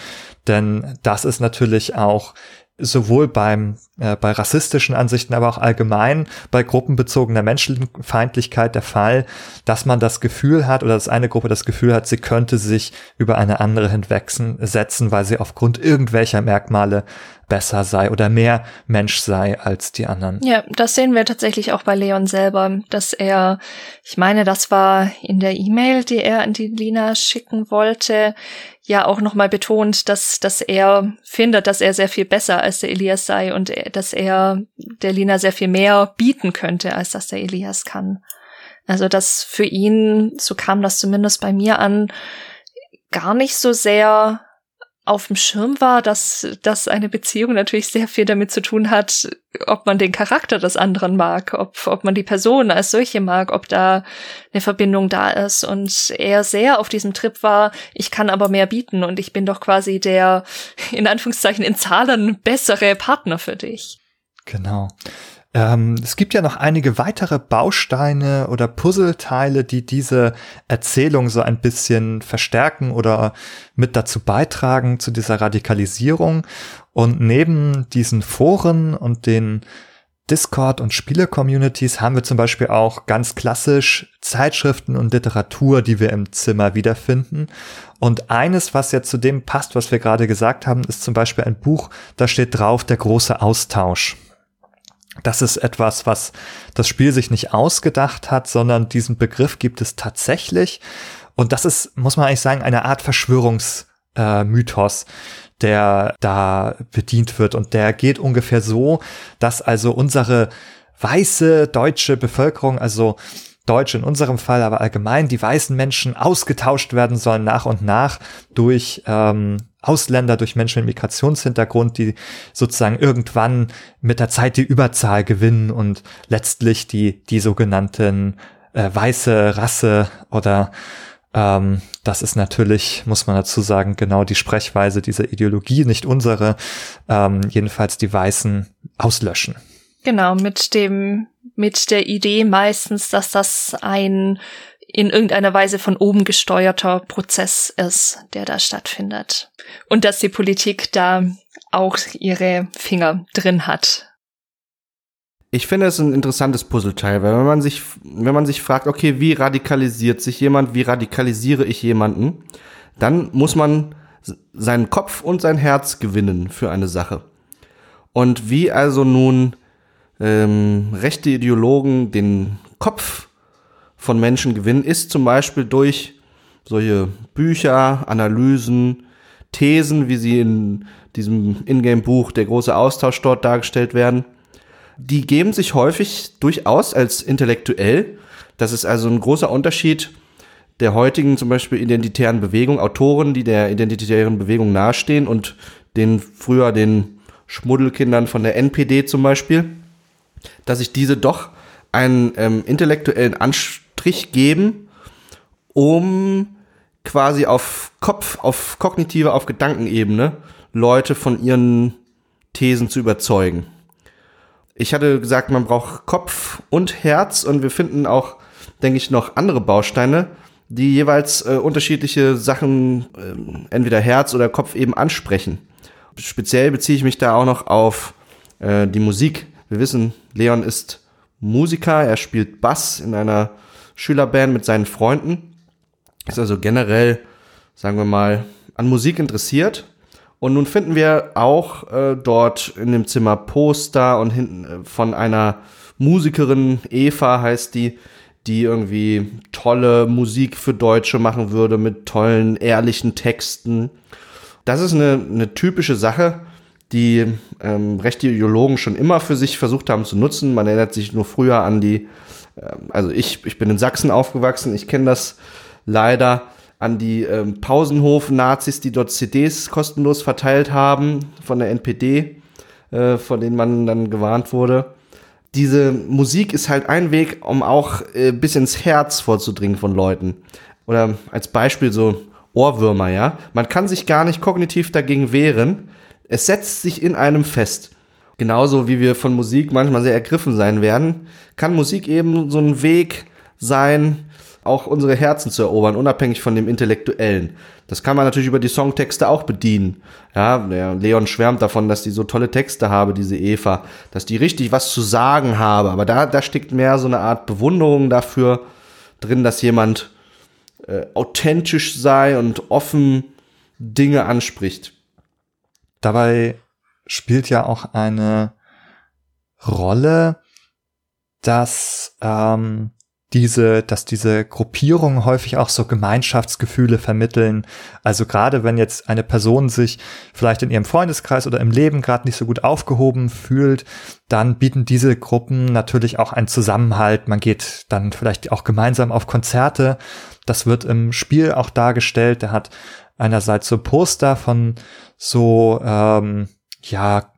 denn das ist natürlich auch sowohl beim äh, bei rassistischen Ansichten, aber auch allgemein bei gruppenbezogener Menschenfeindlichkeit der Fall, dass man das Gefühl hat oder dass eine Gruppe das Gefühl hat, sie könnte sich über eine andere hinwegsetzen, weil sie aufgrund irgendwelcher Merkmale besser sei oder mehr Mensch sei als die anderen. Ja, das sehen wir tatsächlich auch bei Leon selber, dass er, ich meine, das war in der E-Mail, die er an die Lina schicken wollte, ja auch nochmal betont, dass, dass er findet, dass er sehr viel besser als der Elias sei und dass er der Lina sehr viel mehr bieten könnte, als das der Elias kann. Also dass für ihn, so kam das zumindest bei mir an, gar nicht so sehr auf dem Schirm war, dass, dass eine Beziehung natürlich sehr viel damit zu tun hat, ob man den Charakter des anderen mag, ob, ob man die Person als solche mag, ob da eine Verbindung da ist. Und er sehr auf diesem Trip war, ich kann aber mehr bieten und ich bin doch quasi der, in Anführungszeichen, in Zahlen bessere Partner für dich. Genau. Ähm, es gibt ja noch einige weitere Bausteine oder Puzzleteile, die diese Erzählung so ein bisschen verstärken oder mit dazu beitragen zu dieser Radikalisierung. Und neben diesen Foren und den Discord- und Spiele-Communities haben wir zum Beispiel auch ganz klassisch Zeitschriften und Literatur, die wir im Zimmer wiederfinden. Und eines, was ja zu dem passt, was wir gerade gesagt haben, ist zum Beispiel ein Buch, da steht drauf der große Austausch. Das ist etwas, was das Spiel sich nicht ausgedacht hat, sondern diesen Begriff gibt es tatsächlich. Und das ist, muss man eigentlich sagen, eine Art Verschwörungsmythos, äh, der da bedient wird. Und der geht ungefähr so, dass also unsere weiße deutsche Bevölkerung, also Deutsche in unserem Fall, aber allgemein die weißen Menschen ausgetauscht werden sollen nach und nach durch ähm, Ausländer, durch Menschen mit Migrationshintergrund, die sozusagen irgendwann mit der Zeit die Überzahl gewinnen und letztlich die, die sogenannten äh, weiße Rasse oder ähm, das ist natürlich, muss man dazu sagen, genau die Sprechweise dieser Ideologie, nicht unsere, ähm, jedenfalls die Weißen auslöschen. Genau, mit dem mit der Idee meistens, dass das ein in irgendeiner Weise von oben gesteuerter Prozess ist, der da stattfindet. Und dass die Politik da auch ihre Finger drin hat. Ich finde es ein interessantes Puzzleteil, weil wenn man sich, wenn man sich fragt, okay, wie radikalisiert sich jemand, wie radikalisiere ich jemanden, dann muss man seinen Kopf und sein Herz gewinnen für eine Sache. Und wie also nun ähm, rechte Ideologen den Kopf von Menschen gewinnen, ist zum Beispiel durch solche Bücher, Analysen, Thesen, wie sie in diesem Ingame-Buch Der große Austausch dort dargestellt werden. Die geben sich häufig durchaus als intellektuell. Das ist also ein großer Unterschied der heutigen zum Beispiel identitären Bewegung, Autoren, die der identitären Bewegung nahestehen und den früher den Schmuddelkindern von der NPD zum Beispiel dass sich diese doch einen ähm, intellektuellen Anstrich geben, um quasi auf Kopf, auf kognitive, auf Gedankenebene Leute von ihren Thesen zu überzeugen. Ich hatte gesagt, man braucht Kopf und Herz und wir finden auch, denke ich, noch andere Bausteine, die jeweils äh, unterschiedliche Sachen, äh, entweder Herz oder Kopf eben ansprechen. Speziell beziehe ich mich da auch noch auf äh, die Musik, wir wissen, Leon ist Musiker, er spielt Bass in einer Schülerband mit seinen Freunden, ist also generell, sagen wir mal, an Musik interessiert. Und nun finden wir auch äh, dort in dem Zimmer Poster und hinten äh, von einer Musikerin, Eva heißt die, die irgendwie tolle Musik für Deutsche machen würde mit tollen, ehrlichen Texten. Das ist eine, eine typische Sache, die ähm, rechte Ideologen schon immer für sich versucht haben zu nutzen. Man erinnert sich nur früher an die also ich, ich bin in Sachsen aufgewachsen, ich kenne das leider an die ähm, Pausenhof-Nazis, die dort CDs kostenlos verteilt haben von der NPD, äh, von denen man dann gewarnt wurde. Diese Musik ist halt ein Weg, um auch äh, bis ins Herz vorzudringen von Leuten. Oder als Beispiel so Ohrwürmer, ja. Man kann sich gar nicht kognitiv dagegen wehren. Es setzt sich in einem fest. Genauso wie wir von Musik manchmal sehr ergriffen sein werden, kann Musik eben so ein Weg sein, auch unsere Herzen zu erobern, unabhängig von dem Intellektuellen. Das kann man natürlich über die Songtexte auch bedienen. Ja, Leon schwärmt davon, dass die so tolle Texte habe, diese Eva, dass die richtig was zu sagen habe. Aber da, da steckt mehr so eine Art Bewunderung dafür drin, dass jemand äh, authentisch sei und offen Dinge anspricht. Dabei spielt ja auch eine Rolle, dass ähm, diese, dass diese Gruppierungen häufig auch so Gemeinschaftsgefühle vermitteln. Also gerade wenn jetzt eine Person sich vielleicht in ihrem Freundeskreis oder im Leben gerade nicht so gut aufgehoben fühlt, dann bieten diese Gruppen natürlich auch einen Zusammenhalt. Man geht dann vielleicht auch gemeinsam auf Konzerte. Das wird im Spiel auch dargestellt. Der hat einerseits so Poster von so ähm, ja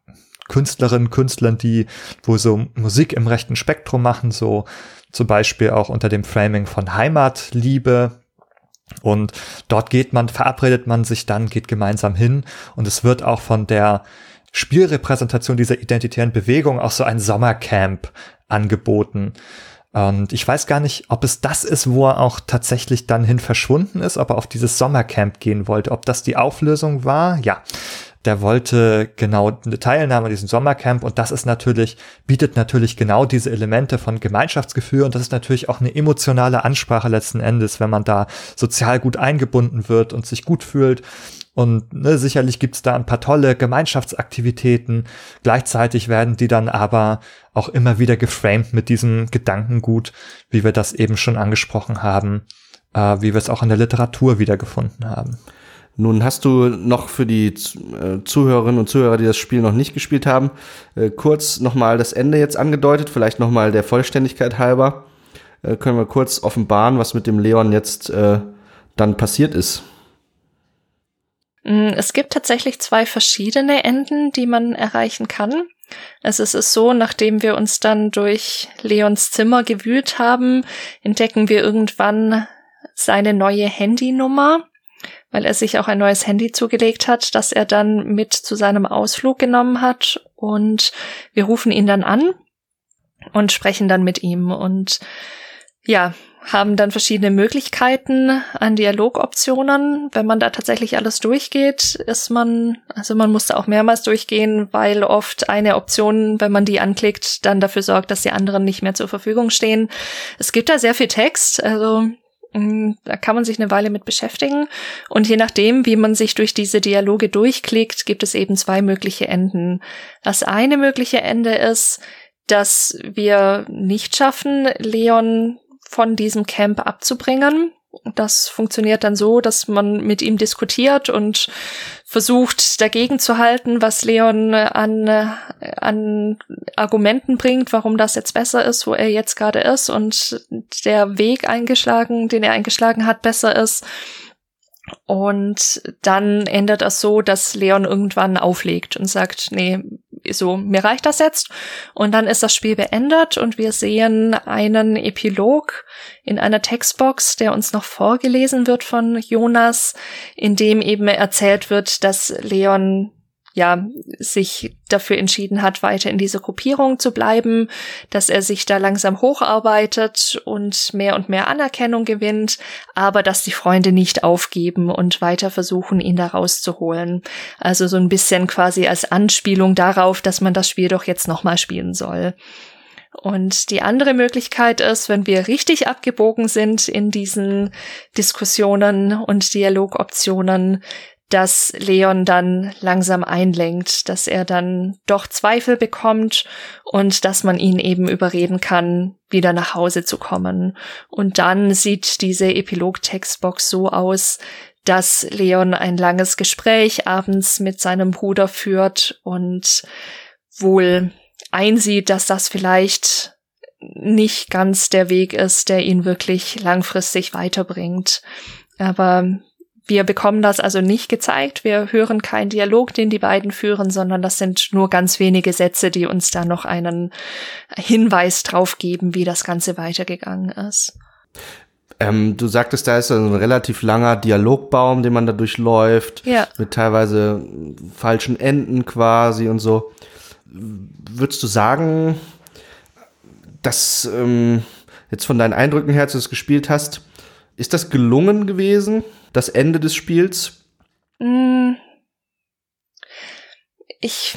Künstlerinnen, Künstlern, die wo so Musik im rechten Spektrum machen, so zum Beispiel auch unter dem Framing von Heimatliebe. Und dort geht man, verabredet man sich dann, geht gemeinsam hin und es wird auch von der Spielrepräsentation dieser identitären Bewegung auch so ein Sommercamp angeboten. Und ich weiß gar nicht, ob es das ist, wo er auch tatsächlich dann hin verschwunden ist, ob er auf dieses Sommercamp gehen wollte, ob das die Auflösung war. Ja, der wollte genau eine Teilnahme an diesem Sommercamp und das ist natürlich, bietet natürlich genau diese Elemente von Gemeinschaftsgefühl und das ist natürlich auch eine emotionale Ansprache letzten Endes, wenn man da sozial gut eingebunden wird und sich gut fühlt. Und ne, sicherlich gibt's da ein paar tolle Gemeinschaftsaktivitäten. Gleichzeitig werden die dann aber auch immer wieder geframed mit diesem Gedankengut, wie wir das eben schon angesprochen haben, äh, wie wir es auch in der Literatur wiedergefunden haben. Nun hast du noch für die äh, Zuhörerinnen und Zuhörer, die das Spiel noch nicht gespielt haben, äh, kurz nochmal das Ende jetzt angedeutet, vielleicht nochmal der Vollständigkeit halber. Äh, können wir kurz offenbaren, was mit dem Leon jetzt dann passiert ist. Mm, es gibt tatsächlich zwei verschiedene Enden, die man erreichen kann. Also es ist so, nachdem wir uns dann durch Leons Zimmer gewühlt haben, entdecken wir irgendwann seine neue Handynummer weil er sich auch ein neues Handy zugelegt hat, das er dann mit zu seinem Ausflug genommen hat. Und wir rufen ihn dann an und sprechen dann mit ihm und ja, haben dann verschiedene Möglichkeiten an Dialogoptionen. Wenn man da tatsächlich alles durchgeht, ist man, also man muss da auch mehrmals durchgehen, weil oft eine Option, wenn man die anklickt, dann dafür sorgt, dass die anderen nicht mehr zur Verfügung stehen. Es gibt da sehr viel Text, also da kann man sich eine Weile mit beschäftigen. Und je nachdem, wie man sich durch diese Dialoge durchklickt, gibt es eben zwei mögliche Enden. Das eine mögliche Ende ist, dass wir nicht schaffen, Leon von diesem Camp abzubringen. Das funktioniert dann so, dass man mit ihm diskutiert und versucht dagegen zu halten, was Leon an, an Argumenten bringt, warum das jetzt besser ist, wo er jetzt gerade ist und der Weg eingeschlagen, den er eingeschlagen hat, besser ist. Und dann endet das so, dass Leon irgendwann auflegt und sagt, nee, so, mir reicht das jetzt. Und dann ist das Spiel beendet und wir sehen einen Epilog in einer Textbox, der uns noch vorgelesen wird von Jonas, in dem eben erzählt wird, dass Leon ja, sich dafür entschieden hat, weiter in dieser Gruppierung zu bleiben, dass er sich da langsam hocharbeitet und mehr und mehr Anerkennung gewinnt, aber dass die Freunde nicht aufgeben und weiter versuchen, ihn da rauszuholen. Also so ein bisschen quasi als Anspielung darauf, dass man das Spiel doch jetzt nochmal spielen soll. Und die andere Möglichkeit ist, wenn wir richtig abgebogen sind in diesen Diskussionen und Dialogoptionen, dass Leon dann langsam einlenkt, dass er dann doch Zweifel bekommt und dass man ihn eben überreden kann, wieder nach Hause zu kommen. Und dann sieht diese Epilog-Textbox so aus, dass Leon ein langes Gespräch abends mit seinem Bruder führt und wohl einsieht, dass das vielleicht nicht ganz der Weg ist, der ihn wirklich langfristig weiterbringt. Aber wir bekommen das also nicht gezeigt. Wir hören keinen Dialog, den die beiden führen, sondern das sind nur ganz wenige Sätze, die uns da noch einen Hinweis drauf geben, wie das Ganze weitergegangen ist. Ähm, du sagtest, da ist ein relativ langer Dialogbaum, den man da durchläuft, ja. mit teilweise falschen Enden quasi und so. Würdest du sagen, dass ähm, jetzt von deinen Eindrücken her, als du es gespielt hast, ist das gelungen gewesen, das Ende des Spiels? Mm. Ich,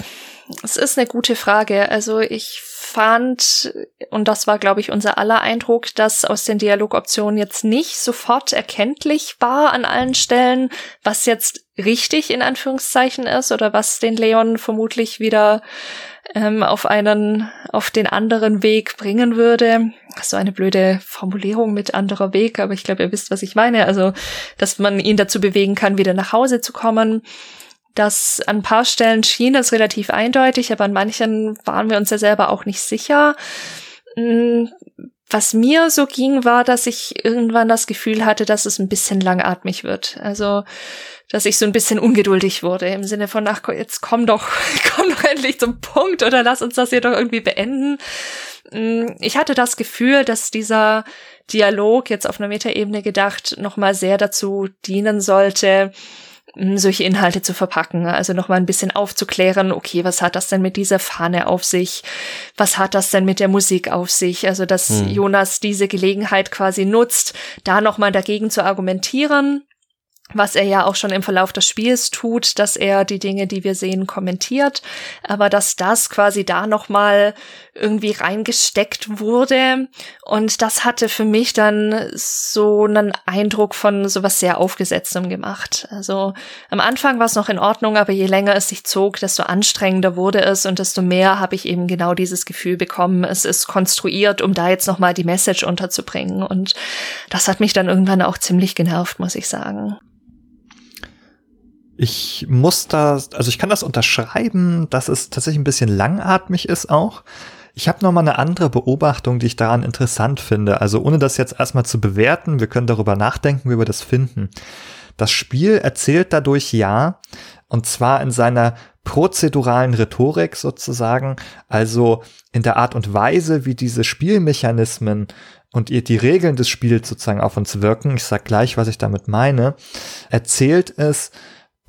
es ist eine gute Frage. Also ich fand, und das war, glaube ich, unser aller Eindruck, dass aus den Dialogoptionen jetzt nicht sofort erkenntlich war an allen Stellen, was jetzt richtig in Anführungszeichen ist oder was den Leon vermutlich wieder ähm, auf einen, auf den anderen Weg bringen würde. So eine blöde Formulierung mit anderer Weg, aber ich glaube, ihr wisst, was ich meine. Also, dass man ihn dazu bewegen kann, wieder nach Hause zu kommen. Das an paar Stellen schien es relativ eindeutig, aber an manchen waren wir uns ja selber auch nicht sicher. Mm, was mir so ging, war, dass ich irgendwann das Gefühl hatte, dass es ein bisschen langatmig wird. Also, dass ich so ein bisschen ungeduldig wurde im Sinne von, ach, jetzt komm doch, komm doch endlich zum Punkt oder lass uns das hier doch irgendwie beenden. Mm, ich hatte das Gefühl, dass dieser Dialog jetzt auf einer Metaebene gedacht nochmal sehr dazu dienen sollte, solche Inhalte zu verpacken, also nochmal ein bisschen aufzuklären, okay, was hat das denn mit dieser Fahne auf sich? Was hat das denn mit der Musik auf sich? Also, dass hm. Jonas diese Gelegenheit quasi nutzt, da nochmal dagegen zu argumentieren was er ja auch schon im Verlauf des Spiels tut, dass er die Dinge, die wir sehen, kommentiert, aber dass das quasi da noch mal irgendwie reingesteckt wurde und das hatte für mich dann so einen Eindruck von sowas sehr aufgesetztem gemacht. Also am Anfang war es noch in Ordnung, aber je länger es sich zog, desto anstrengender wurde es und desto mehr habe ich eben genau dieses Gefühl bekommen, es ist konstruiert, um da jetzt noch mal die Message unterzubringen und das hat mich dann irgendwann auch ziemlich genervt, muss ich sagen. Ich muss das, also ich kann das unterschreiben, dass es tatsächlich ein bisschen langatmig ist auch. Ich habe noch mal eine andere Beobachtung, die ich daran interessant finde. Also ohne das jetzt erstmal zu bewerten, wir können darüber nachdenken, wie wir das finden. Das Spiel erzählt dadurch ja, und zwar in seiner prozeduralen Rhetorik sozusagen, also in der Art und Weise, wie diese Spielmechanismen und die Regeln des Spiels sozusagen auf uns wirken. Ich sag gleich, was ich damit meine. Erzählt es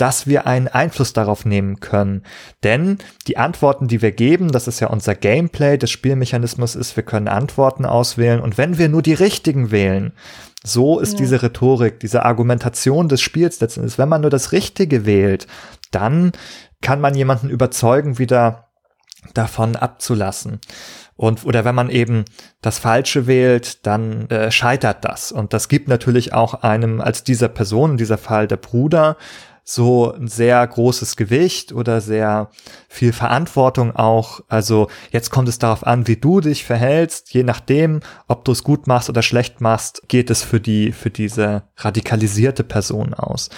dass wir einen Einfluss darauf nehmen können. Denn die Antworten, die wir geben, das ist ja unser Gameplay des Spielmechanismus ist, wir können Antworten auswählen und wenn wir nur die richtigen wählen, so ist ja. diese Rhetorik, diese Argumentation des Spiels letztendlich, wenn man nur das Richtige wählt, dann kann man jemanden überzeugen, wieder davon abzulassen. Und oder wenn man eben das Falsche wählt, dann äh, scheitert das. Und das gibt natürlich auch einem als dieser Person, in dieser Fall der Bruder, so ein sehr großes Gewicht oder sehr viel Verantwortung auch. Also jetzt kommt es darauf an, wie du dich verhältst. Je nachdem, ob du es gut machst oder schlecht machst, geht es für die, für diese radikalisierte Person aus.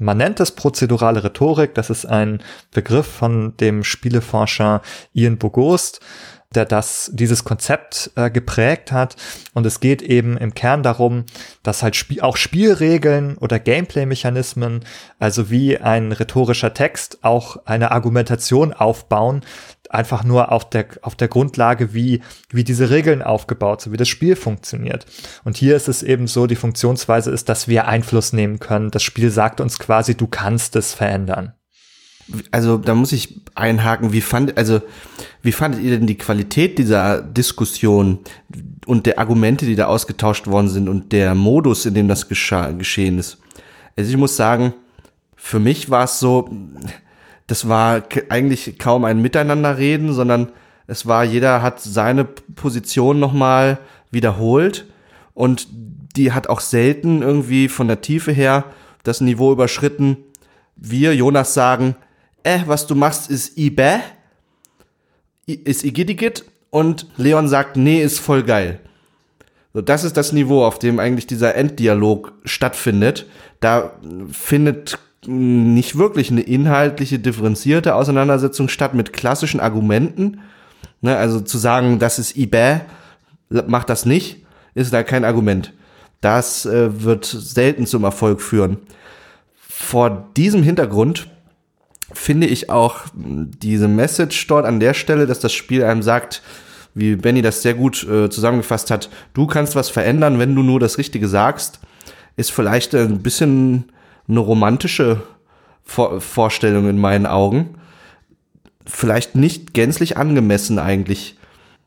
Man nennt es prozedurale Rhetorik. Das ist ein Begriff von dem Spieleforscher Ian Bogost der das, dieses Konzept äh, geprägt hat. Und es geht eben im Kern darum, dass halt Sp auch Spielregeln oder Gameplay-Mechanismen, also wie ein rhetorischer Text, auch eine Argumentation aufbauen, einfach nur auf der, auf der Grundlage, wie, wie diese Regeln aufgebaut sind, wie das Spiel funktioniert. Und hier ist es eben so, die Funktionsweise ist, dass wir Einfluss nehmen können. Das Spiel sagt uns quasi, du kannst es verändern also da muss ich einhaken, wie fand, also wie fandet ihr denn die Qualität dieser Diskussion und der Argumente, die da ausgetauscht worden sind und der Modus, in dem das geschehen ist? Also ich muss sagen, für mich war es so, das war eigentlich kaum ein Miteinanderreden, sondern es war, jeder hat seine Position nochmal wiederholt und die hat auch selten irgendwie von der Tiefe her das Niveau überschritten. Wir, Jonas, sagen, äh, was du machst, ist Ibe, ist Igidigit und Leon sagt, nee, ist voll geil. So, das ist das Niveau, auf dem eigentlich dieser Enddialog stattfindet. Da findet nicht wirklich eine inhaltliche, differenzierte Auseinandersetzung statt mit klassischen Argumenten. Ne, also zu sagen, das ist Ibe, macht das nicht, ist da kein Argument. Das äh, wird selten zum Erfolg führen. Vor diesem Hintergrund finde ich auch diese Message dort an der Stelle, dass das Spiel einem sagt, wie Benny das sehr gut äh, zusammengefasst hat, du kannst was verändern, wenn du nur das Richtige sagst, ist vielleicht ein bisschen eine romantische Vor Vorstellung in meinen Augen. Vielleicht nicht gänzlich angemessen eigentlich.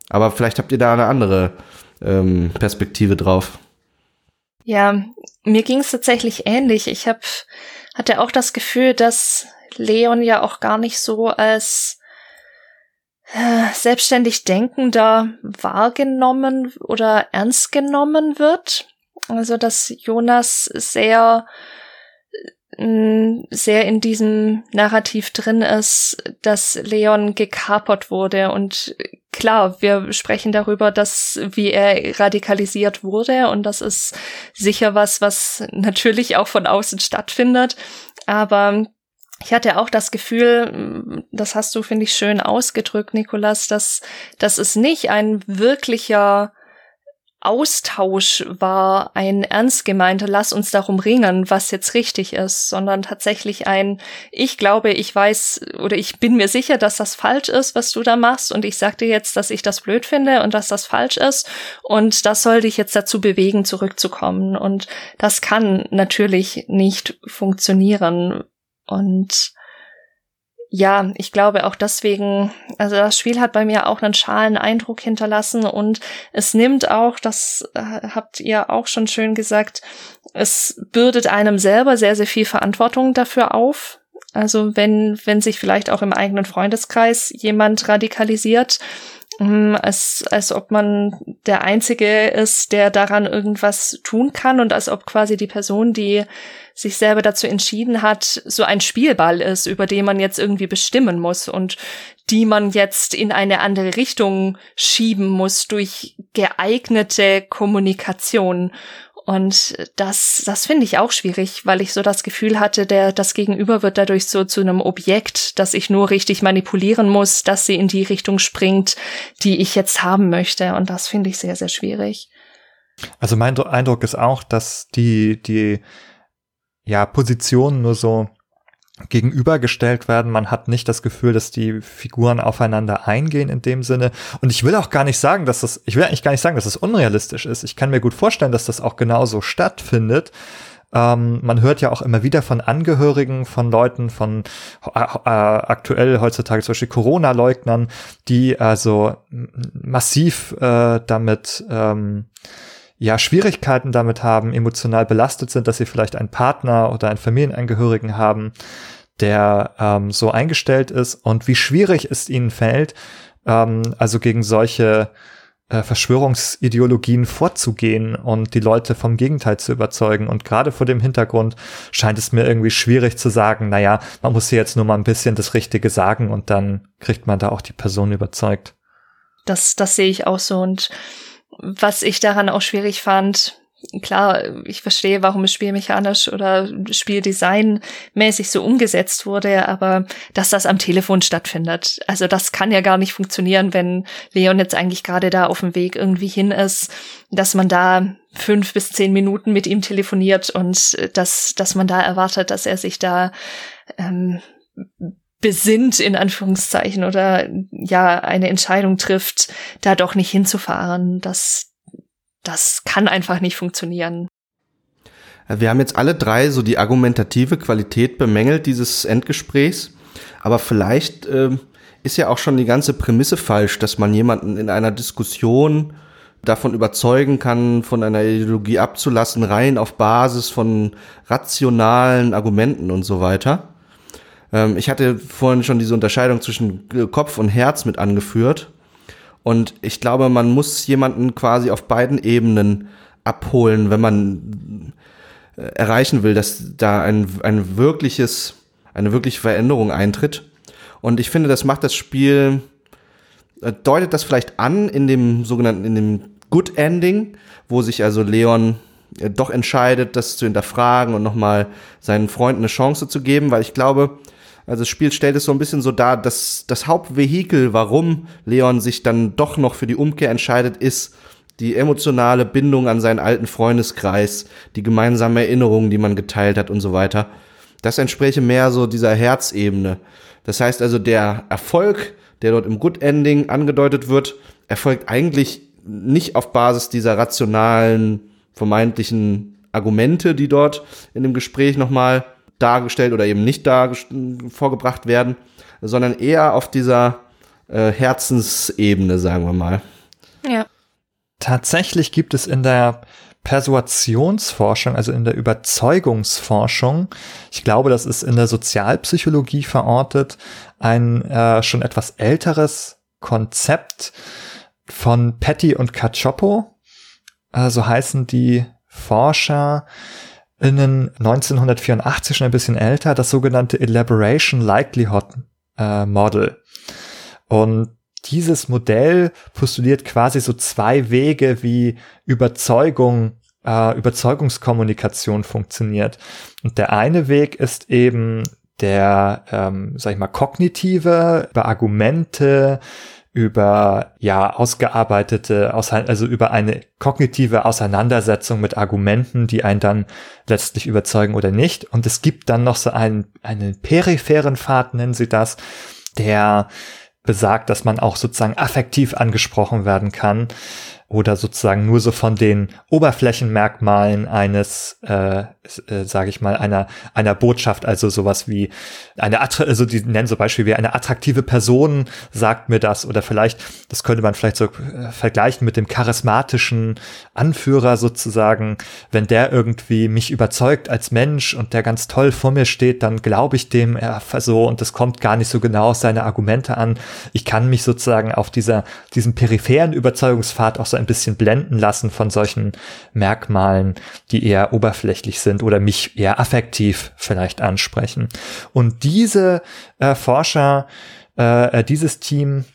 Aber vielleicht habt ihr da eine andere ähm, Perspektive drauf. Ja, mir ging es tatsächlich ähnlich. Ich hab, hatte auch das Gefühl, dass Leon ja auch gar nicht so als äh, selbstständig Denkender wahrgenommen oder ernst genommen wird. Also, dass Jonas sehr sehr in diesem Narrativ drin ist, dass Leon gekapert wurde. Und klar, wir sprechen darüber, dass wie er radikalisiert wurde. Und das ist sicher was, was natürlich auch von außen stattfindet. Aber ich hatte auch das Gefühl, das hast du, finde ich, schön ausgedrückt, Nikolas, dass, dass es nicht ein wirklicher Austausch war, ein ernst gemeinter, lass uns darum ringen, was jetzt richtig ist, sondern tatsächlich ein, ich glaube, ich weiß oder ich bin mir sicher, dass das falsch ist, was du da machst. Und ich sag dir jetzt, dass ich das blöd finde und dass das falsch ist. Und das soll dich jetzt dazu bewegen, zurückzukommen. Und das kann natürlich nicht funktionieren. Und ja, ich glaube auch deswegen, also das Spiel hat bei mir auch einen schalen Eindruck hinterlassen und es nimmt auch, das äh, habt ihr auch schon schön gesagt, es bürdet einem selber sehr, sehr viel Verantwortung dafür auf. Also wenn, wenn sich vielleicht auch im eigenen Freundeskreis jemand radikalisiert, hm, als, als ob man der Einzige ist, der daran irgendwas tun kann und als ob quasi die Person, die sich selber dazu entschieden hat, so ein Spielball ist, über den man jetzt irgendwie bestimmen muss und die man jetzt in eine andere Richtung schieben muss durch geeignete Kommunikation. Und das, das finde ich auch schwierig, weil ich so das Gefühl hatte, der, das Gegenüber wird dadurch so zu einem Objekt, das ich nur richtig manipulieren muss, dass sie in die Richtung springt, die ich jetzt haben möchte. Und das finde ich sehr, sehr schwierig. Also mein Eindruck ist auch, dass die, die ja, Positionen nur so gegenübergestellt werden. Man hat nicht das Gefühl, dass die Figuren aufeinander eingehen in dem Sinne. Und ich will auch gar nicht sagen, dass das, ich will eigentlich gar nicht sagen, dass das unrealistisch ist. Ich kann mir gut vorstellen, dass das auch genauso stattfindet. Ähm, man hört ja auch immer wieder von Angehörigen von Leuten, von äh, äh, aktuell heutzutage zum Beispiel Corona-Leugnern, die also massiv äh, damit ähm, ja Schwierigkeiten damit haben, emotional belastet sind, dass sie vielleicht einen Partner oder einen Familienangehörigen haben, der ähm, so eingestellt ist und wie schwierig es ihnen fällt, ähm, also gegen solche äh, Verschwörungsideologien vorzugehen und die Leute vom Gegenteil zu überzeugen. Und gerade vor dem Hintergrund scheint es mir irgendwie schwierig zu sagen, naja, man muss hier jetzt nur mal ein bisschen das Richtige sagen und dann kriegt man da auch die Person überzeugt. Das, das sehe ich auch so und was ich daran auch schwierig fand, klar, ich verstehe, warum es spielmechanisch oder spieldesignmäßig so umgesetzt wurde, aber dass das am Telefon stattfindet. Also das kann ja gar nicht funktionieren, wenn Leon jetzt eigentlich gerade da auf dem Weg irgendwie hin ist, dass man da fünf bis zehn Minuten mit ihm telefoniert und dass, dass man da erwartet, dass er sich da ähm, besinnt, in Anführungszeichen, oder ja, eine Entscheidung trifft, da doch nicht hinzufahren. Das, das kann einfach nicht funktionieren. Wir haben jetzt alle drei so die argumentative Qualität bemängelt dieses Endgesprächs, aber vielleicht äh, ist ja auch schon die ganze Prämisse falsch, dass man jemanden in einer Diskussion davon überzeugen kann, von einer Ideologie abzulassen, rein auf Basis von rationalen Argumenten und so weiter. Ähm, ich hatte vorhin schon diese Unterscheidung zwischen Kopf und Herz mit angeführt. Und ich glaube, man muss jemanden quasi auf beiden Ebenen abholen, wenn man äh, erreichen will, dass da ein, ein wirkliches, eine wirkliche Veränderung eintritt. Und ich finde, das macht das Spiel, äh, deutet das vielleicht an in dem sogenannten, in dem Good Ending, wo sich also Leon äh, doch entscheidet, das zu hinterfragen und nochmal seinen Freunden eine Chance zu geben, weil ich glaube, also das Spiel stellt es so ein bisschen so dar, dass das Hauptvehikel, warum Leon sich dann doch noch für die Umkehr entscheidet, ist die emotionale Bindung an seinen alten Freundeskreis, die gemeinsamen Erinnerungen, die man geteilt hat und so weiter. Das entspräche mehr so dieser Herzebene. Das heißt also, der Erfolg, der dort im Good Ending angedeutet wird, erfolgt eigentlich nicht auf Basis dieser rationalen, vermeintlichen Argumente, die dort in dem Gespräch nochmal dargestellt oder eben nicht vorgebracht werden, sondern eher auf dieser äh, Herzensebene, sagen wir mal. Ja. Tatsächlich gibt es in der Persuasionsforschung, also in der Überzeugungsforschung, ich glaube, das ist in der Sozialpsychologie verortet, ein äh, schon etwas älteres Konzept von Petty und Cacioppo, äh, so heißen die Forscher, innen 1984 schon ein bisschen älter, das sogenannte Elaboration Likelihood äh, Model. Und dieses Modell postuliert quasi so zwei Wege, wie Überzeugung, äh, Überzeugungskommunikation funktioniert. Und der eine Weg ist eben der, ähm, sag ich mal, kognitive, über Argumente, über ja ausgearbeitete, also über eine kognitive Auseinandersetzung mit Argumenten, die einen dann letztlich überzeugen oder nicht. Und es gibt dann noch so einen, einen peripheren Pfad, nennen sie das, der besagt, dass man auch sozusagen affektiv angesprochen werden kann oder sozusagen nur so von den Oberflächenmerkmalen eines, äh, äh, sage ich mal, einer einer Botschaft, also sowas wie eine also die nennen so Beispiel wie eine attraktive Person sagt mir das oder vielleicht das könnte man vielleicht so äh, vergleichen mit dem charismatischen Anführer sozusagen, wenn der irgendwie mich überzeugt als Mensch und der ganz toll vor mir steht, dann glaube ich dem er so und das kommt gar nicht so genau auf seine Argumente an. Ich kann mich sozusagen auf dieser diesem peripheren Überzeugungspfad auch so ein bisschen blenden lassen von solchen Merkmalen, die eher oberflächlich sind oder mich eher affektiv vielleicht ansprechen. Und diese äh, Forscher, äh, äh dieses Team,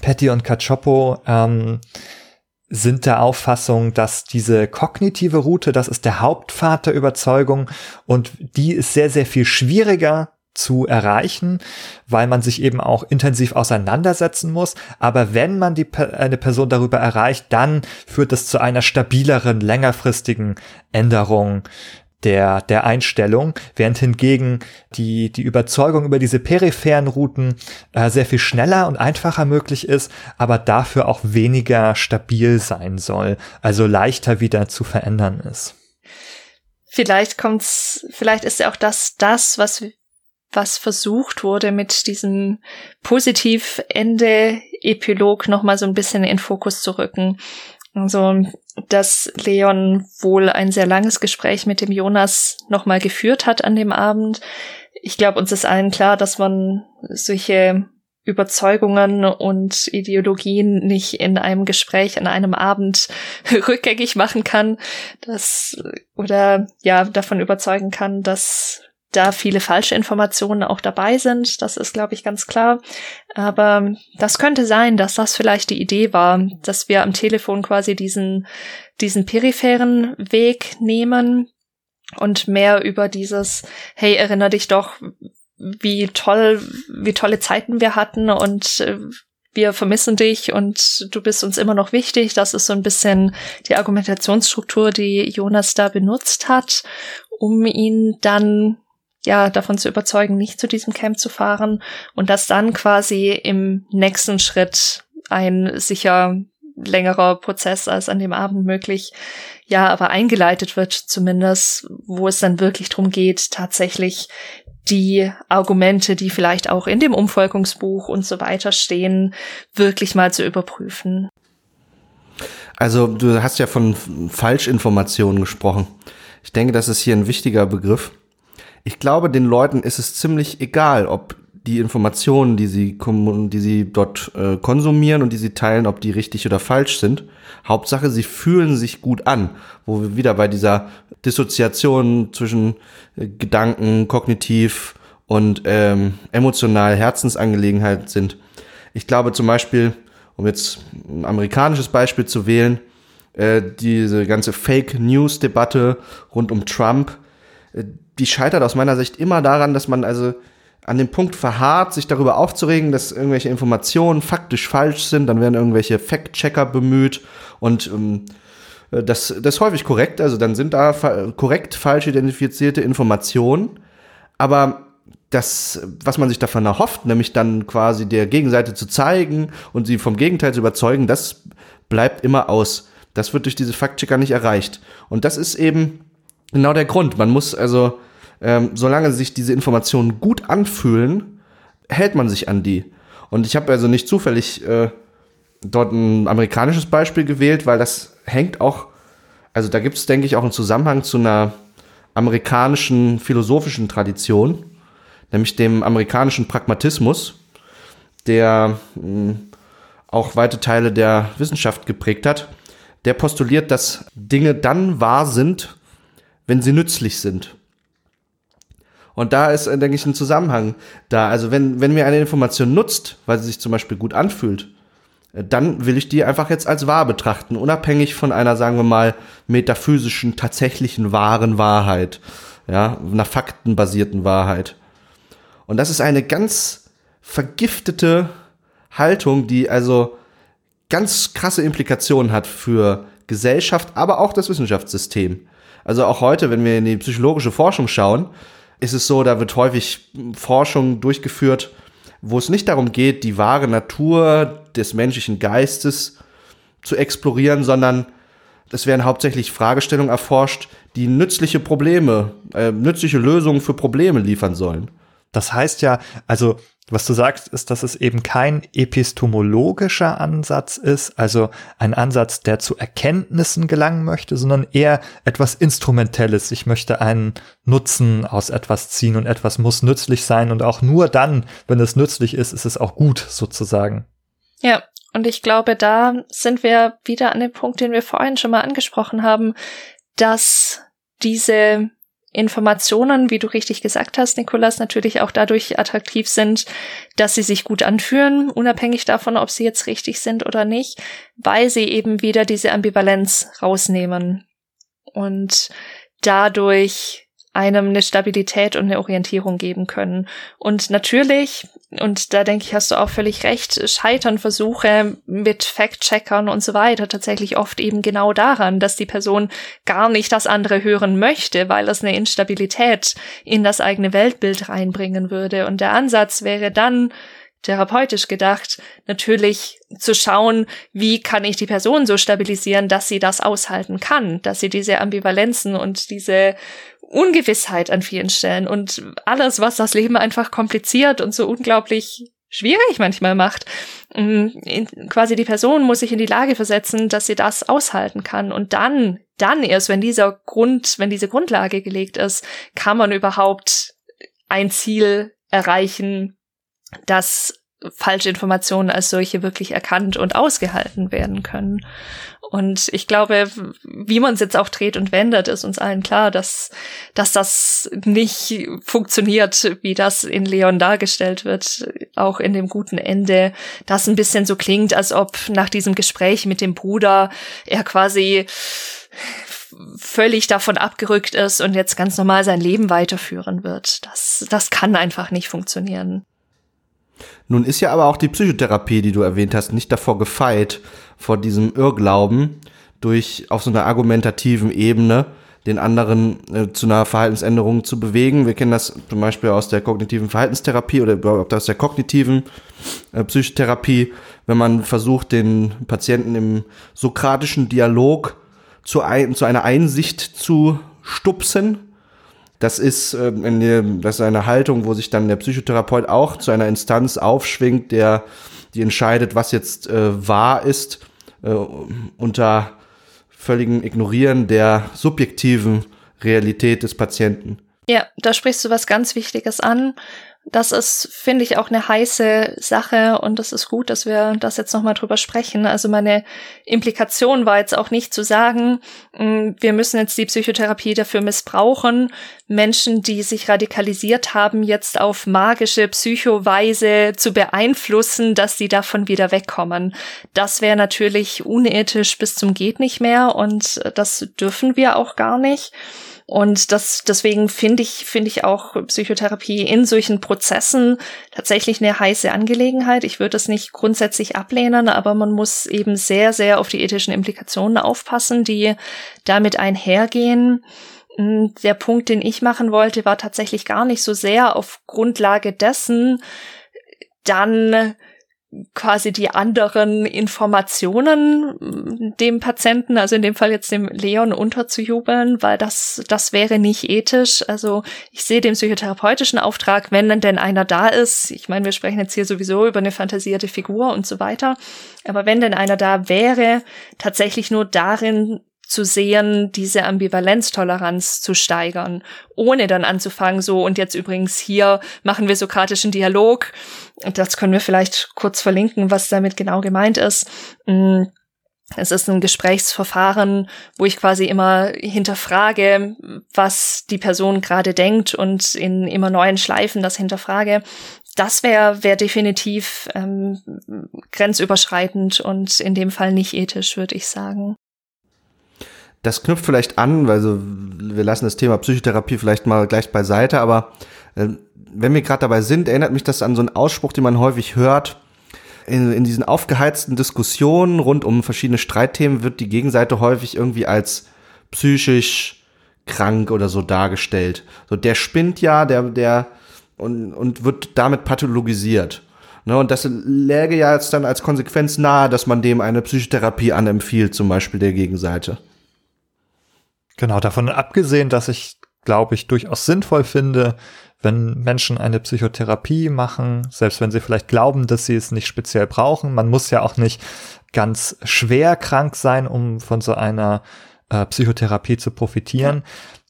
Petty und Cacioppo, ähm, sind der Auffassung, dass diese kognitive Route, das ist der Hauptpfad der Überzeugung und die ist sehr, sehr viel schwieriger zu erreichen, weil man sich eben auch intensiv auseinandersetzen muss. Aber wenn man die, eine Person darüber erreicht, dann führt es zu einer stabileren, längerfristigen Änderung der, der Einstellung, während hingegen die, die Überzeugung über diese peripheren Routen äh, sehr viel schneller und einfacher möglich ist, aber dafür auch weniger stabil sein soll, also leichter wieder zu verändern ist. Vielleicht kommt's, vielleicht ist ja auch das, das, was was versucht wurde, mit diesem Positivende-Epilog nochmal so ein bisschen in Fokus zu rücken. Also, dass Leon wohl ein sehr langes Gespräch mit dem Jonas nochmal geführt hat an dem Abend. Ich glaube, uns ist allen klar, dass man solche Überzeugungen und Ideologien nicht in einem Gespräch an einem Abend rückgängig machen kann, dass oder ja davon überzeugen kann, dass da viele falsche Informationen auch dabei sind. Das ist, glaube ich, ganz klar. Aber das könnte sein, dass das vielleicht die Idee war, dass wir am Telefon quasi diesen, diesen peripheren Weg nehmen und mehr über dieses, hey, erinnere dich doch, wie toll, wie tolle Zeiten wir hatten und äh, wir vermissen dich und du bist uns immer noch wichtig. Das ist so ein bisschen die Argumentationsstruktur, die Jonas da benutzt hat, um ihn dann ja, davon zu überzeugen, nicht zu diesem Camp zu fahren und dass dann quasi im nächsten Schritt ein sicher längerer Prozess als an dem Abend möglich, ja, aber eingeleitet wird zumindest, wo es dann wirklich darum geht, tatsächlich die Argumente, die vielleicht auch in dem Umvolkungsbuch und so weiter stehen, wirklich mal zu überprüfen. Also du hast ja von Falschinformationen gesprochen. Ich denke, das ist hier ein wichtiger Begriff ich glaube, den Leuten ist es ziemlich egal, ob die Informationen, die sie, die sie dort äh, konsumieren und die sie teilen, ob die richtig oder falsch sind. Hauptsache, sie fühlen sich gut an, wo wir wieder bei dieser Dissoziation zwischen äh, Gedanken, kognitiv und ähm, emotional Herzensangelegenheit sind. Ich glaube zum Beispiel, um jetzt ein amerikanisches Beispiel zu wählen, äh, diese ganze Fake News Debatte rund um Trump, die scheitert aus meiner Sicht immer daran, dass man also an dem Punkt verharrt, sich darüber aufzuregen, dass irgendwelche Informationen faktisch falsch sind, dann werden irgendwelche Fact-Checker bemüht und ähm, äh, das, das ist häufig korrekt, also dann sind da fa korrekt falsch identifizierte Informationen, aber das, was man sich davon erhofft, nämlich dann quasi der Gegenseite zu zeigen und sie vom Gegenteil zu überzeugen, das bleibt immer aus. Das wird durch diese Faktchecker nicht erreicht. Und das ist eben genau der Grund. Man muss also, ähm, solange sich diese Informationen gut anfühlen, hält man sich an die. Und ich habe also nicht zufällig äh, dort ein amerikanisches Beispiel gewählt, weil das hängt auch, also da gibt es, denke ich, auch einen Zusammenhang zu einer amerikanischen philosophischen Tradition, nämlich dem amerikanischen Pragmatismus, der mh, hm, auch weite Teile der Wissenschaft geprägt hat. Der postuliert, dass Dinge dann wahr sind, wenn sie nützlich sind. Und da ist, äh, denke ich, ein Zusammenhang da. Also wenn, wenn mir eine Information nutzt, weil sie sich zum Beispiel gut anfühlt, äh, dann will ich die einfach jetzt als wahr betrachten, unabhängig von einer, sagen wir mal, metaphysischen, tatsächlichen wahren Wahrheit, ja, einer faktenbasierten Wahrheit. Und das ist eine ganz vergiftete Haltung, die also ganz krasse Implikationen hat für Gesellschaft, aber auch das Wissenschaftssystem. Also auch heute, wenn wir in die psychologische Forschung schauen, ist es so, da wird häufig Forschung durchgeführt, wo es nicht darum geht, die wahre Natur des menschlichen Geistes zu explorieren, sondern es werden hauptsächlich Fragestellungen erforscht, die nützliche Probleme, äh, nützliche Lösungen für Probleme liefern sollen. Das heißt ja, also was du sagst, ist, dass es eben kein epistemologischer Ansatz ist, also ein Ansatz, der zu Erkenntnissen gelangen möchte, sondern eher etwas Instrumentelles. Ich möchte einen Nutzen aus etwas ziehen und etwas muss nützlich sein und auch nur dann, wenn es nützlich ist, ist es auch gut sozusagen. Ja, und ich glaube, da sind wir wieder an dem Punkt, den wir vorhin schon mal angesprochen haben, dass diese Informationen, wie du richtig gesagt hast, Nikolas, natürlich auch dadurch attraktiv sind, dass sie sich gut anführen, unabhängig davon, ob sie jetzt richtig sind oder nicht, weil sie eben wieder diese Ambivalenz rausnehmen und dadurch einem eine Stabilität und eine Orientierung geben können. Und natürlich, und da denke ich, hast du auch völlig recht, scheitern Versuche mit Fact-Checkern und so weiter tatsächlich oft eben genau daran, dass die Person gar nicht das andere hören möchte, weil es eine Instabilität in das eigene Weltbild reinbringen würde. Und der Ansatz wäre dann, therapeutisch gedacht, natürlich zu schauen, wie kann ich die Person so stabilisieren, dass sie das aushalten kann, dass sie diese Ambivalenzen und diese Ungewissheit an vielen Stellen und alles, was das Leben einfach kompliziert und so unglaublich schwierig manchmal macht. Mm, quasi die Person muss sich in die Lage versetzen, dass sie das aushalten kann. Und dann, dann erst, wenn dieser Grund, wenn diese Grundlage gelegt ist, kann man überhaupt ein Ziel erreichen, das falsche Informationen als solche wirklich erkannt und ausgehalten werden können. Und ich glaube, wie man es jetzt auch dreht und wendet, ist uns allen klar, dass, dass das nicht funktioniert, wie das in Leon dargestellt wird, auch in dem guten Ende, das ein bisschen so klingt, als ob nach diesem Gespräch mit dem Bruder er quasi völlig davon abgerückt ist und jetzt ganz normal sein Leben weiterführen wird. Das, das kann einfach nicht funktionieren. Nun ist ja aber auch die Psychotherapie, die du erwähnt hast, nicht davor gefeit, vor diesem Irrglauben durch auf so einer argumentativen Ebene den anderen äh, zu einer Verhaltensänderung zu bewegen. Wir kennen das zum Beispiel aus der kognitiven Verhaltenstherapie oder überhaupt aus der kognitiven äh, Psychotherapie, wenn man versucht, den Patienten im sokratischen Dialog zu, ein, zu einer Einsicht zu stupsen, das ist, äh, in das ist eine Haltung, wo sich dann der Psychotherapeut auch zu einer Instanz aufschwingt, der die entscheidet, was jetzt äh, wahr ist, äh, unter völligem Ignorieren der subjektiven Realität des Patienten. Ja, da sprichst du was ganz Wichtiges an. Das ist, finde ich, auch eine heiße Sache und es ist gut, dass wir das jetzt nochmal drüber sprechen. Also meine Implikation war jetzt auch nicht zu sagen, mm, wir müssen jetzt die Psychotherapie dafür missbrauchen, Menschen, die sich radikalisiert haben, jetzt auf magische Psychoweise zu beeinflussen, dass sie davon wieder wegkommen. Das wäre natürlich unethisch bis zum geht nicht mehr und das dürfen wir auch gar nicht. Und das, deswegen finde ich, finde ich auch Psychotherapie in solchen Prozessen tatsächlich eine heiße Angelegenheit. Ich würde es nicht grundsätzlich ablehnen, aber man muss eben sehr, sehr auf die ethischen Implikationen aufpassen, die damit einhergehen. Hm, der Punkt, den ich machen wollte, war tatsächlich gar nicht so sehr auf Grundlage dessen, dann quasi die anderen Informationen mm, dem Patienten, also in dem Fall jetzt dem Leon unterzujubeln, weil das, das wäre nicht ethisch. Also ich sehe den psychotherapeutischen Auftrag, wenn denn einer da ist. Ich meine, wir sprechen jetzt hier sowieso über eine fantasierte Figur und so weiter. Aber wenn denn einer da wäre, tatsächlich nur darin zu sehen, diese Ambivalenztoleranz zu steigern, ohne dann anzufangen, so und jetzt übrigens hier machen wir sokratischen Dialog. Das können wir vielleicht kurz verlinken, was damit genau gemeint ist. Mm, es ist ein Gesprächsverfahren, wo ich quasi immer hinterfrage, was die Person gerade denkt und in immer neuen Schleifen das hinterfrage. Das wäre wär definitiv ähm, grenzüberschreitend und in dem Fall nicht ethisch, würde ich sagen das knüpft vielleicht an, weil so, wir lassen das Thema Psychotherapie vielleicht mal gleich beiseite, aber äh, wenn wir gerade dabei sind, erinnert mich das an so einen Ausspruch, den man häufig hört. In, in diesen aufgeheizten Diskussionen rund um verschiedene Streitthemen wird die Gegenseite häufig irgendwie als psychisch krank oder so dargestellt. So, der spinnt ja, der, der, und, und wird damit pathologisiert. Ne, und das läge ja jetzt dann als Konsequenz nahe, dass man dem eine Psychotherapie anempfiehlt, zum Beispiel der Gegenseite. Genau, davon abgesehen, dass ich, glaube ich, durchaus sinnvoll finde, wenn Menschen eine Psychotherapie machen, selbst wenn sie vielleicht glauben, dass sie es nicht speziell brauchen. Man muss ja auch nicht ganz schwer krank sein, um von so einer äh, Psychotherapie zu profitieren.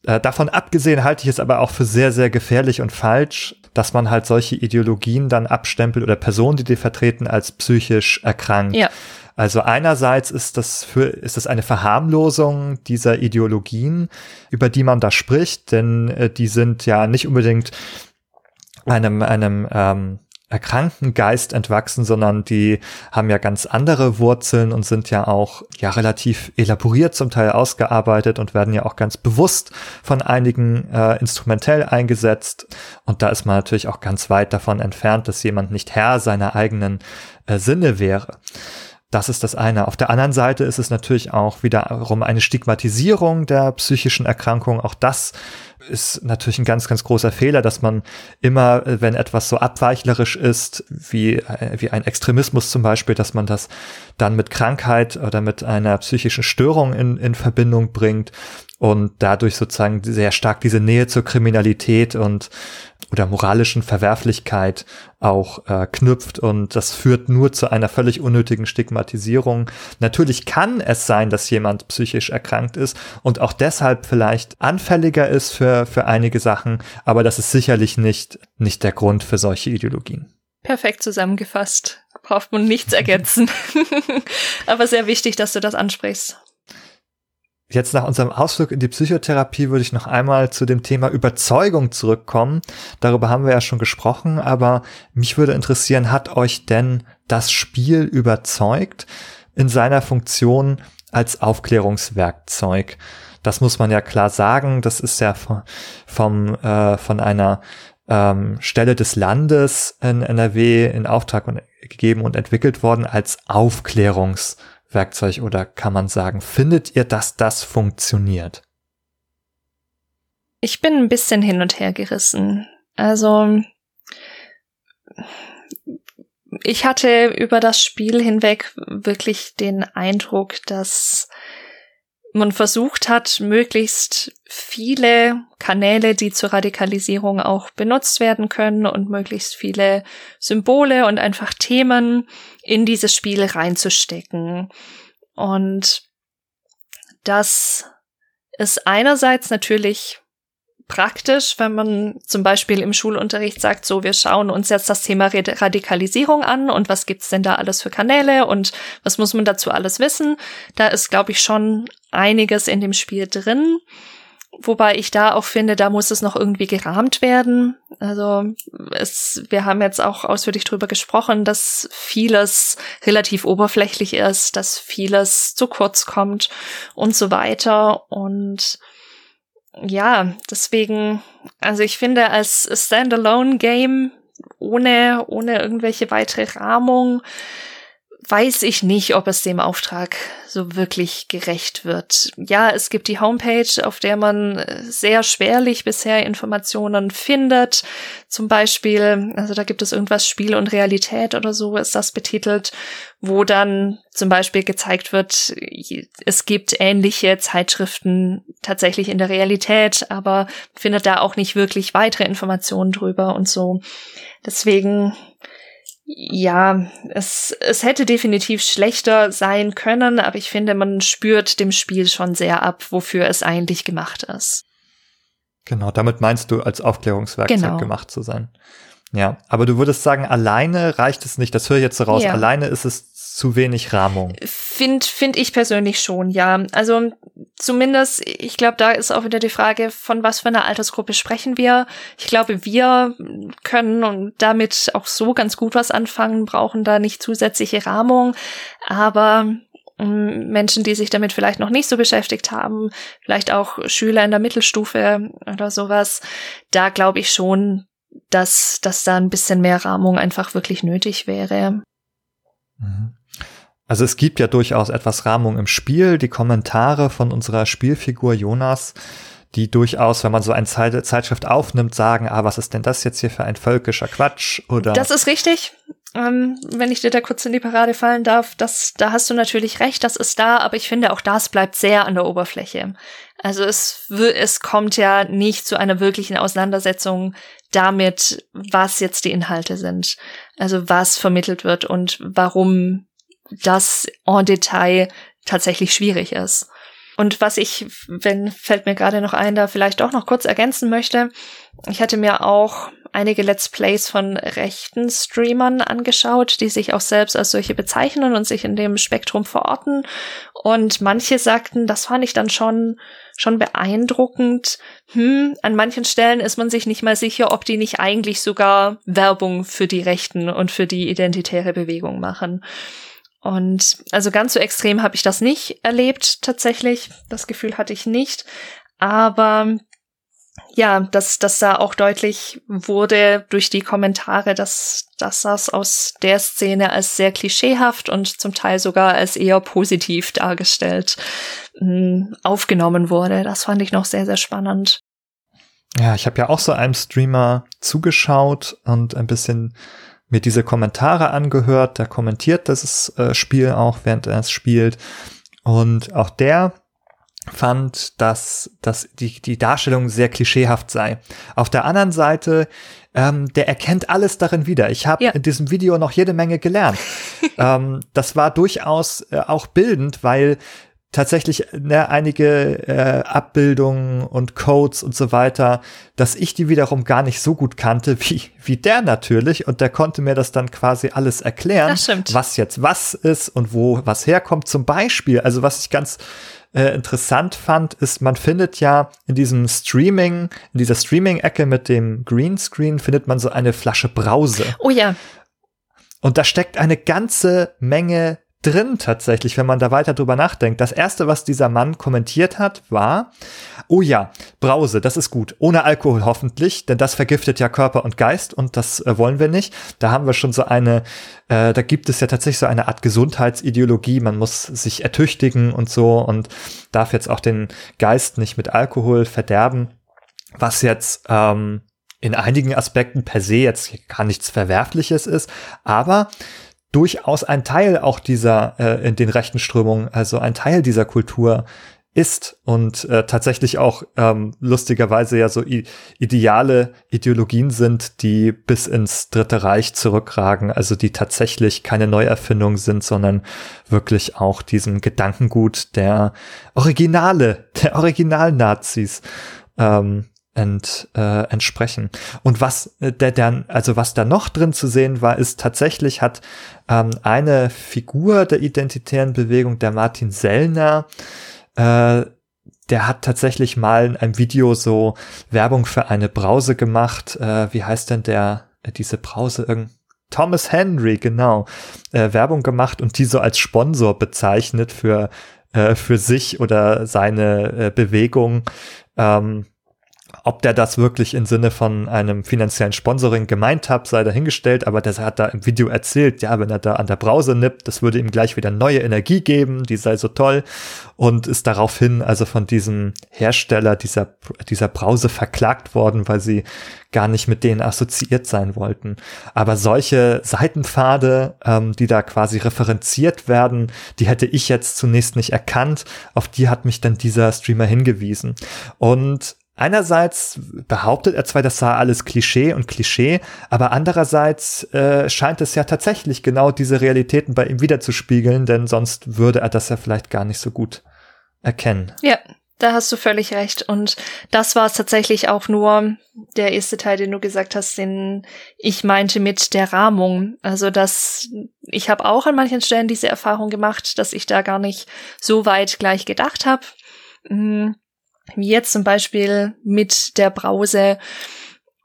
Ja. Äh, davon abgesehen halte ich es aber auch für sehr, sehr gefährlich und falsch, dass man halt solche Ideologien dann abstempelt oder Personen, die die vertreten, als psychisch erkrankt. Ja. Also einerseits ist das für, ist das eine Verharmlosung dieser Ideologien, über die man da spricht, denn äh, die sind ja nicht unbedingt einem, einem ähm, erkrankten Geist entwachsen, sondern die haben ja ganz andere Wurzeln und sind ja auch ja relativ elaboriert zum Teil ausgearbeitet und werden ja auch ganz bewusst von einigen äh, instrumentell eingesetzt. Und da ist man natürlich auch ganz weit davon entfernt, dass jemand nicht Herr seiner eigenen äh, Sinne wäre. Das ist das eine. Auf der anderen Seite ist es natürlich auch wiederum eine Stigmatisierung der psychischen Erkrankung. Auch das ist natürlich ein ganz, ganz großer Fehler, dass man immer, wenn etwas so abweichlerisch ist, wie, äh, wie ein Extremismus zum Beispiel, dass man das dann mit Krankheit oder mit einer psychischen Störung in, in Verbindung bringt und dadurch sozusagen sehr stark diese Nähe zur Kriminalität und oder moralischen Verwerflichkeit auch äh, knüpft und das führt nur zu einer völlig unnötigen Stigmatisierung. Natürlich kann es sein, dass jemand psychisch erkrankt ist und auch deshalb vielleicht anfälliger ist für, für einige Sachen, aber das ist sicherlich nicht, nicht der Grund für solche Ideologien. Perfekt zusammengefasst. Braucht man nichts ergänzen. aber sehr wichtig, dass du das ansprichst. Jetzt nach unserem Ausflug in die Psychotherapie würde ich noch einmal zu dem Thema Überzeugung zurückkommen. Darüber haben wir ja schon gesprochen, aber mich würde interessieren, hat euch denn das Spiel überzeugt in seiner Funktion als Aufklärungswerkzeug? Das muss man ja klar sagen. Das ist ja vom, vom äh, von einer ähm, Stelle des Landes in NRW in Auftrag gegeben und entwickelt worden als Aufklärungswerkzeug. Werkzeug oder kann man sagen, findet ihr, dass das funktioniert? Ich bin ein bisschen hin und her gerissen. Also, ich hatte über das Spiel hinweg wirklich den Eindruck, dass man versucht hat, möglichst viele Kanäle, die zur Radikalisierung auch benutzt werden können und möglichst viele Symbole und einfach Themen in dieses Spiel reinzustecken. Und das ist einerseits natürlich praktisch, wenn man zum Beispiel im Schulunterricht sagt, so, wir schauen uns jetzt das Thema Radikalisierung an und was gibt's denn da alles für Kanäle und was muss man dazu alles wissen. Da ist, glaube ich, schon einiges in dem Spiel drin. Wobei ich da auch finde, da muss es noch irgendwie gerahmt werden. Also es, wir haben jetzt auch ausführlich drüber gesprochen, dass vieles relativ oberflächlich ist, dass vieles zu kurz kommt und so weiter. Und ja, deswegen, also ich finde als Standalone-Game ohne, ohne irgendwelche weitere Rahmung weiß ich nicht, ob es dem Auftrag so wirklich gerecht wird. Ja, es gibt die Homepage, auf der man äh, sehr schwerlich bisher Informationen findet. Zum Beispiel, also da gibt es irgendwas Spiel und Realität oder so ist das betitelt, wo dann zum Beispiel gezeigt wird, es gibt ähnliche Zeitschriften tatsächlich in der Realität, aber findet da auch nicht wirklich weitere Informationen drüber und so. Deswegen ja, es, es hätte definitiv schlechter sein können, aber ich finde, man spürt dem Spiel schon sehr ab, wofür es eigentlich gemacht ist. Genau, damit meinst du, als Aufklärungswerkzeug genau. gemacht zu sein. Ja, aber du würdest sagen, alleine reicht es nicht, das höre ich jetzt so raus, ja. alleine ist es zu wenig Rahmung. Find, find ich persönlich schon, ja. Also zumindest, ich glaube, da ist auch wieder die Frage, von was für einer Altersgruppe sprechen wir. Ich glaube, wir können und damit auch so ganz gut was anfangen, brauchen da nicht zusätzliche Rahmung. Aber mm, Menschen, die sich damit vielleicht noch nicht so beschäftigt haben, vielleicht auch Schüler in der Mittelstufe oder sowas, da glaube ich schon, dass, dass da ein bisschen mehr Rahmung einfach wirklich nötig wäre. Mhm. Also es gibt ja durchaus etwas Rahmung im Spiel. Die Kommentare von unserer Spielfigur Jonas, die durchaus, wenn man so eine Zeit Zeitschrift aufnimmt, sagen, ah, was ist denn das jetzt hier für ein völkischer Quatsch? Oder das ist richtig. Ähm, wenn ich dir da kurz in die Parade fallen darf, das, da hast du natürlich recht, das ist da, aber ich finde auch das bleibt sehr an der Oberfläche. Also es, es kommt ja nicht zu einer wirklichen Auseinandersetzung damit, was jetzt die Inhalte sind. Also was vermittelt wird und warum das en Detail tatsächlich schwierig ist. Und was ich, wenn fällt mir gerade noch ein, da vielleicht auch noch kurz ergänzen möchte, ich hatte mir auch einige Let's Plays von rechten Streamern angeschaut, die sich auch selbst als solche bezeichnen und sich in dem Spektrum verorten. Und manche sagten, das fand ich dann schon, schon beeindruckend. Hm, an manchen Stellen ist man sich nicht mal sicher, ob die nicht eigentlich sogar Werbung für die Rechten und für die identitäre Bewegung machen. Und also ganz so extrem habe ich das nicht erlebt tatsächlich. Das Gefühl hatte ich nicht. Aber ja, dass, dass da auch deutlich wurde durch die Kommentare, dass, dass das aus der Szene als sehr klischeehaft und zum Teil sogar als eher positiv dargestellt mh, hm, aufgenommen wurde. Das fand ich noch sehr, sehr spannend. Ja, ich habe ja auch so einem Streamer zugeschaut und ein bisschen mir diese Kommentare angehört. Der kommentiert das äh, Spiel auch, während er es spielt. Und auch der fand, dass, dass die, die Darstellung sehr klischeehaft sei. Auf der anderen Seite, ähm, der erkennt alles darin wieder. Ich habe ja. in diesem Video noch jede Menge gelernt. ähm, das war durchaus äh, auch bildend, weil tatsächlich ne, einige äh, Abbildungen und Codes und so weiter, dass ich die wiederum gar nicht so gut kannte wie, wie der natürlich. Und der konnte mir das dann quasi alles erklären, was jetzt was ist und wo was herkommt. Zum Beispiel, also was ich ganz äh, interessant fand, ist, man findet ja in diesem Streaming, in dieser Streaming-Ecke mit dem Greenscreen, findet man so eine Flasche Brause. Oh ja. Und da steckt eine ganze Menge drin tatsächlich, wenn man da weiter drüber nachdenkt. Das erste, was dieser Mann kommentiert hat, war, oh ja, Brause, das ist gut. Ohne Alkohol hoffentlich, denn das vergiftet ja Körper und Geist und das äh, wollen wir nicht. Da haben wir schon so eine, äh, da gibt es ja tatsächlich so eine Art Gesundheitsideologie. Man muss sich ertüchtigen und so und darf jetzt auch den Geist nicht mit Alkohol verderben. Was jetzt ähm, in einigen Aspekten per se jetzt gar nichts Verwerfliches ist, aber durchaus ein Teil auch dieser äh, in den rechten Strömungen, also ein Teil dieser Kultur ist und äh, tatsächlich auch ähm, lustigerweise ja so ideale Ideologien sind, die bis ins Dritte Reich zurückragen, also die tatsächlich keine Neuerfindung sind, sondern wirklich auch diesem Gedankengut der Originale, der Original-Nazis ähm, ent, äh, entsprechen. Und was äh, der dann, also was da noch drin zu sehen war, ist tatsächlich hat ähm, eine Figur der identitären Bewegung, der Martin Sellner, äh, der hat tatsächlich mal in einem Video so Werbung für eine Brause gemacht. Äh, wie heißt denn der, äh, diese Brause? Thomas Henry, genau, äh, Werbung gemacht und die so als Sponsor bezeichnet für äh, für sich oder seine äh, Bewegung. Ähm, ob der das wirklich im Sinne von einem finanziellen Sponsoring gemeint hat, sei dahingestellt, aber der hat da im Video erzählt, ja, wenn er da an der Brause nippt, das würde ihm gleich wieder neue Energie geben, die sei so toll und ist daraufhin also von diesem Hersteller dieser, dieser Brause verklagt worden, weil sie gar nicht mit denen assoziiert sein wollten. Aber solche Seitenpfade, ähm, die da quasi referenziert werden, die hätte ich jetzt zunächst nicht erkannt. Auf die hat mich dann dieser Streamer hingewiesen. Und Einerseits behauptet er zwar, das sei alles Klischee und Klischee, aber andererseits äh, scheint es ja tatsächlich genau diese Realitäten bei ihm wiederzuspiegeln, denn sonst würde er das ja vielleicht gar nicht so gut erkennen. Ja, da hast du völlig recht. Und das war es tatsächlich auch nur der erste Teil, den du gesagt hast, den ich meinte mit der Rahmung. Also, dass ich habe auch an manchen Stellen diese Erfahrung gemacht, dass ich da gar nicht so weit gleich gedacht habe. Hm, wie jetzt zum Beispiel mit der Brause.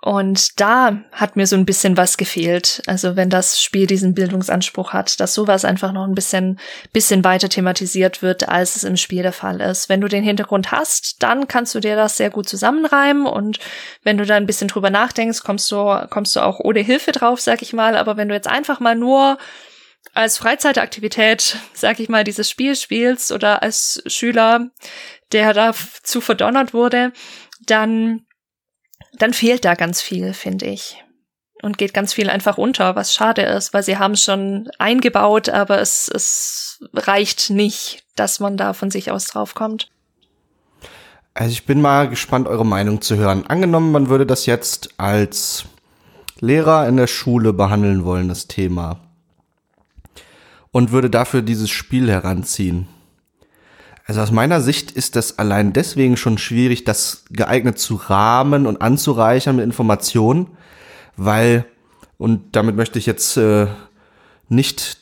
Und da hat mir so ein bisschen was gefehlt. Also wenn das Spiel diesen Bildungsanspruch hat, dass sowas einfach noch ein bisschen, bisschen weiter thematisiert wird, als es im Spiel der Fall ist. Wenn du den Hintergrund hast, dann kannst du dir das sehr gut zusammenreimen und wenn du da ein bisschen drüber nachdenkst, kommst du, kommst du auch ohne Hilfe drauf, sag ich mal. Aber wenn du jetzt einfach mal nur als Freizeitaktivität, sag ich mal, dieses Spiel spielst oder als Schüler, der dazu verdonnert wurde, dann, dann fehlt da ganz viel, finde ich. Und geht ganz viel einfach unter, was schade ist, weil sie haben schon eingebaut, aber es, es reicht nicht, dass man da von sich aus draufkommt. Also ich bin mal gespannt, eure Meinung zu hören. Angenommen, man würde das jetzt als Lehrer in der Schule behandeln wollen, das Thema und würde dafür dieses Spiel heranziehen. Also aus meiner Sicht ist das allein deswegen schon schwierig, das geeignet zu rahmen und anzureichern mit Informationen, weil, und damit möchte ich jetzt äh, nicht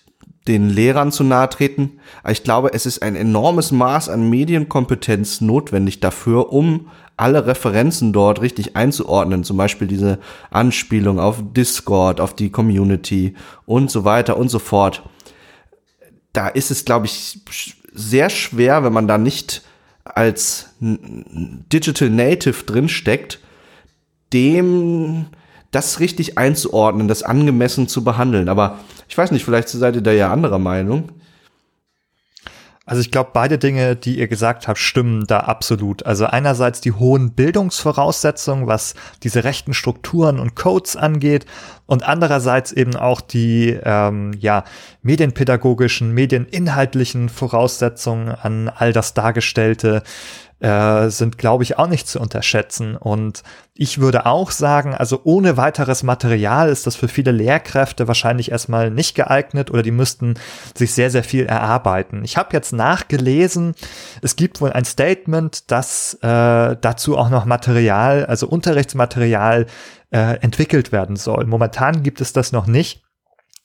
den Lehrern zu nahe treten, aber ich glaube, es ist ein enormes Maß an Medienkompetenz notwendig dafür, um alle Referenzen dort richtig einzuordnen, zum Beispiel diese Anspielung auf Discord, auf die Community und so weiter und so fort da ist es, glaube ich, sehr schwer, wenn man da nicht als Digital Native drin steckt, dem das richtig einzuordnen, das angemessen zu behandeln. Aber ich weiß nicht, vielleicht seid ihr da ja anderer Meinung. Also ich glaube, beide Dinge, die ihr gesagt habt, stimmen da absolut. Also einerseits die hohen Bildungsvoraussetzungen, was diese rechten Strukturen und Codes angeht, und andererseits eben auch die ähm, ja, medienpädagogischen, medieninhaltlichen Voraussetzungen an all das Dargestellte, äh, sind, glaube ich, auch nicht zu unterschätzen. Und ich würde auch sagen, also ohne weiteres Material ist das für viele Lehrkräfte wahrscheinlich erstmal nicht geeignet oder die müssten sich sehr, sehr viel erarbeiten. Ich habe jetzt nachgelesen, es gibt wohl ein Statement, dass äh, dazu auch noch Material, also Unterrichtsmaterial äh, entwickelt werden soll. Momentan gibt es das noch nicht.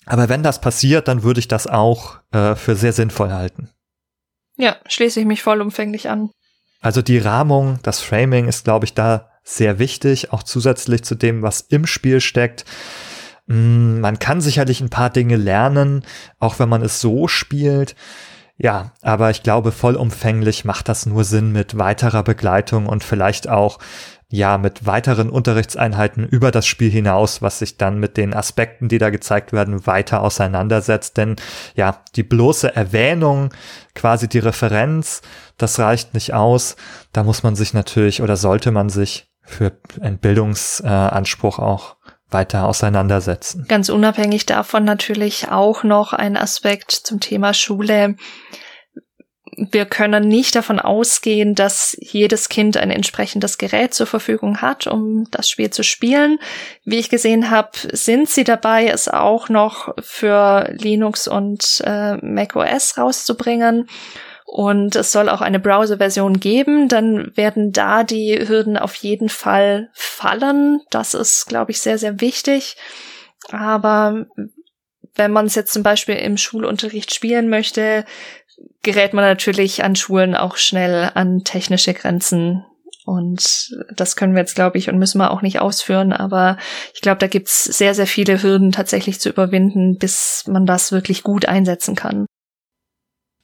Aber wenn das passiert, dann würde ich das auch äh, für sehr sinnvoll halten. Ja, schließe ich mich vollumfänglich an. Also die Rahmung, das Framing ist, glaube ich, da sehr wichtig, auch zusätzlich zu dem, was im Spiel steckt. Mm, man kann sicherlich ein paar Dinge lernen, auch wenn man es so spielt. Ja, aber ich glaube, vollumfänglich macht das nur Sinn mit weiterer Begleitung und vielleicht auch ja mit weiteren Unterrichtseinheiten über das Spiel hinaus, was sich dann mit den Aspekten, die da gezeigt werden, weiter auseinandersetzt. Denn ja, die bloße Erwähnung, quasi die Referenz, das reicht nicht aus. Da muss man sich natürlich oder sollte man sich für einen Bildungsanspruch auch weiter auseinandersetzen. Ganz unabhängig davon natürlich auch noch ein Aspekt zum Thema Schule wir können nicht davon ausgehen, dass jedes Kind ein entsprechendes Gerät zur Verfügung hat, um das Spiel zu spielen. Wie ich gesehen habe, sind sie dabei, es auch noch für Linux und äh, macOS rauszubringen. Und es soll auch eine Browser-Version geben. Dann werden da die Hürden auf jeden Fall fallen. Das ist, glaube ich, sehr, sehr wichtig. Aber wenn man es jetzt zum Beispiel im Schulunterricht spielen möchte, gerät man natürlich an Schulen auch schnell an technische Grenzen. Und das können wir jetzt, glaube ich, und müssen wir auch nicht ausführen. Aber ich glaube, da gibt's sehr, sehr viele Hürden tatsächlich zu überwinden, bis man das wirklich gut einsetzen kann.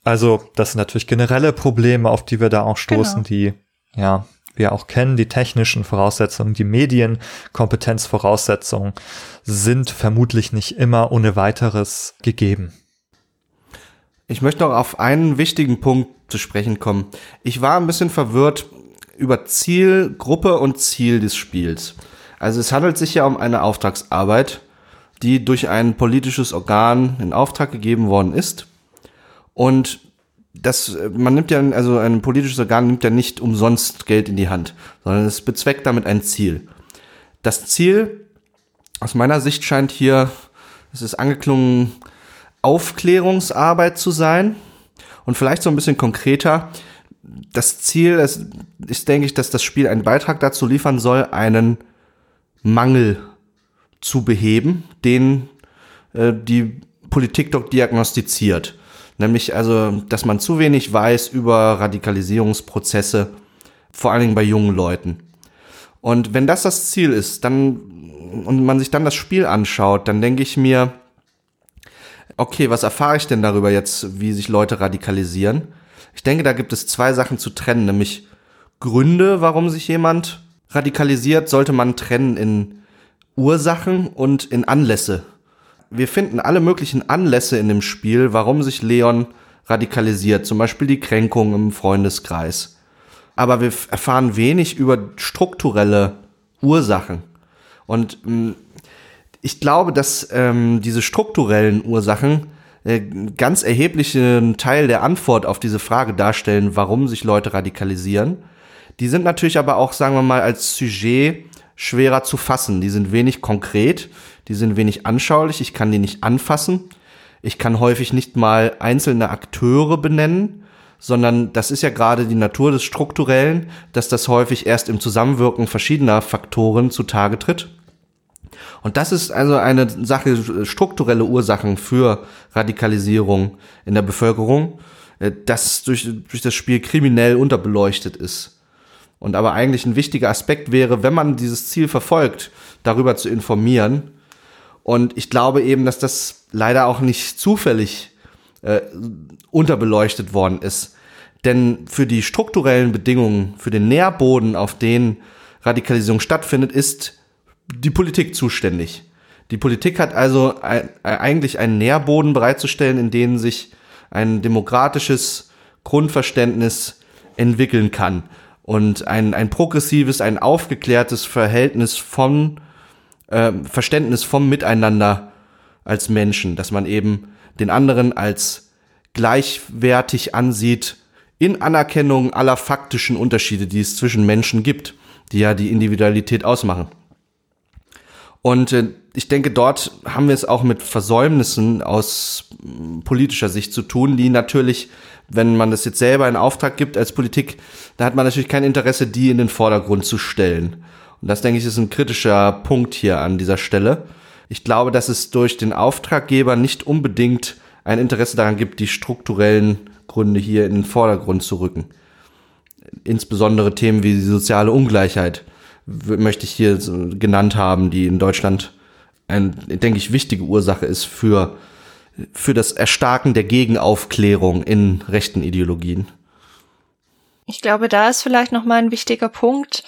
Also das sind natürlich generelle Probleme, auf die wir da auch stoßen, genau. die ja wir auch kennen, die technischen Voraussetzungen, die Medienkompetenzvoraussetzungen sind vermutlich nicht immer ohne weiteres gegeben. Ich möchte noch auf einen wichtigen Punkt zu sprechen kommen. Ich war ein bisschen verwirrt über Ziel, Gruppe und Ziel des Spiels. Also es handelt sich ja um eine Auftragsarbeit, die durch ein politisches Organ in Auftrag gegeben worden ist. Und das, man nimmt ja, also ein politisches Organ nimmt ja nicht umsonst Geld in die Hand, sondern es bezweckt damit ein Ziel. Das Ziel, aus meiner Sicht scheint hier, es ist angeklungen, Aufklärungsarbeit zu sein und vielleicht so ein bisschen konkreter. Das Ziel ist, ist, denke ich, dass das Spiel einen Beitrag dazu liefern soll, einen Mangel zu beheben, den äh, die Politik doch diagnostiziert. Nämlich also, dass man zu wenig weiß über Radikalisierungsprozesse, vor allen Dingen bei jungen Leuten. Und wenn das das Ziel ist, dann und man sich dann das Spiel anschaut, dann denke ich mir, okay, was erfahre ich denn darüber jetzt, wie sich Leute radikalisieren? Ich denke, da gibt es zwei Sachen zu trennen, nämlich Gründe, warum sich jemand radikalisiert, sollte man trennen in Ursachen und in Anlässe wir finden alle möglichen Anlässe in dem Spiel, warum sich Leon radikalisiert, zum Beispiel die Kränkung im Freundeskreis. Aber wir erfahren wenig über strukturelle Ursachen. Und ähm, ich glaube, dass ähm, diese strukturellen Ursachen äh, ganz erheblichen Teil der Antwort auf diese Frage darstellen, warum sich Leute radikalisieren. Die sind natürlich aber auch, sagen wir mal, als Sujet schwerer zu fassen. Die sind wenig konkret, die sind wenig anschaulich, ich kann die nicht anfassen. Ich kann häufig nicht mal einzelne Akteure benennen, sondern das ist ja gerade die Natur des Strukturellen, dass das häufig erst im Zusammenwirken verschiedener Faktoren zutage tritt. Und das ist also eine Sache, strukturelle Ursachen für Radikalisierung in der Bevölkerung, äh, das durch, durch das Spiel kriminell unterbeleuchtet ist. Und aber eigentlich ein wichtiger Aspekt wäre, wenn man dieses Ziel verfolgt, darüber zu informieren. Und ich glaube eben, dass das leider auch nicht zufällig äh, unterbeleuchtet worden ist. Denn für die strukturellen Bedingungen, für den Nährboden, auf den Radikalisierung stattfindet, ist die Politik zuständig. Die Politik hat also ein, eigentlich einen Nährboden bereitzustellen, in dem sich ein demokratisches Grundverständnis entwickeln kann und ein, ein progressives, ein aufgeklärtes Verhältnis von äh, Verständnis vom Miteinander als Menschen, dass man eben den anderen als gleichwertig ansieht in Anerkennung aller faktischen Unterschiede, die es zwischen Menschen gibt, die ja die Individualität ausmachen. Und äh, ich denke, dort haben wir es auch mit Versäumnissen aus politischer Sicht zu tun, die natürlich wenn man das jetzt selber in Auftrag gibt als Politik, da hat man natürlich kein Interesse, die in den Vordergrund zu stellen. Und das, denke ich, ist ein kritischer Punkt hier an dieser Stelle. Ich glaube, dass es durch den Auftraggeber nicht unbedingt ein Interesse daran gibt, die strukturellen Gründe hier in den Vordergrund zu rücken. Insbesondere Themen wie die soziale Ungleichheit möchte ich hier genannt haben, die in Deutschland ein, denke ich, wichtige Ursache ist für für das Erstarken der Gegenaufklärung in rechten Ideologien? Ich glaube, da ist vielleicht noch mal ein wichtiger Punkt.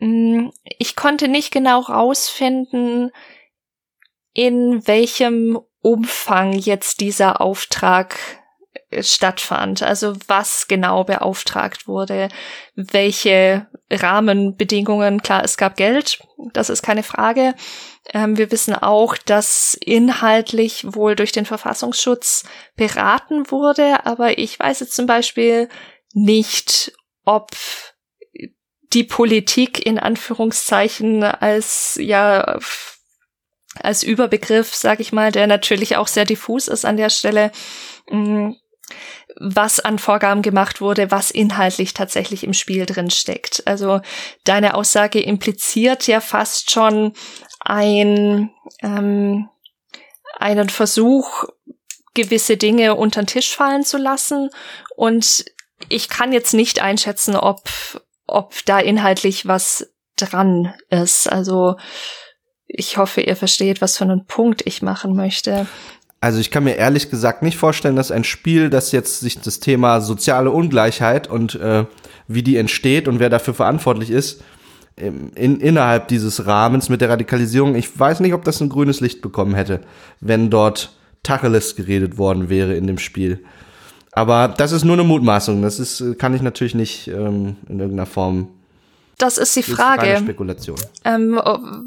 Mm, ich konnte nicht genau rausfinden, in welchem Umfang jetzt dieser Auftrag stattfand. Also was genau beauftragt wurde, welche Rahmenbedingungen. Klar, es gab Geld, das ist keine Frage. Ähm, wir wissen auch, dass inhaltlich wohl durch den Verfassungsschutz beraten wurde, aber ich weiß jetzt zum Beispiel nicht, ob die Politik in Anführungszeichen als ja als Überbegriff, sag ich mal, der natürlich auch sehr diffus ist an der Stelle, was an Vorgaben gemacht wurde, was inhaltlich tatsächlich im Spiel drin steckt. Also deine Aussage impliziert ja fast schon ein, ähm, einen Versuch, gewisse Dinge unter den Tisch fallen zu lassen. Und ich kann jetzt nicht einschätzen, ob, ob da inhaltlich was dran ist. Also ich hoffe, ihr versteht, was für einen Punkt ich machen möchte. Also ich kann mir ehrlich gesagt nicht vorstellen, dass ein Spiel, das jetzt sich das Thema soziale Ungleichheit und äh, wie die entsteht und wer dafür verantwortlich ist, in, innerhalb dieses Rahmens mit der Radikalisierung, ich weiß nicht, ob das ein grünes Licht bekommen hätte, wenn dort Tacheles geredet worden wäre in dem Spiel. Aber das ist nur eine Mutmaßung. Das ist, kann ich natürlich nicht ähm, in irgendeiner Form das ist die Frage. Ist Spekulation. Ähm,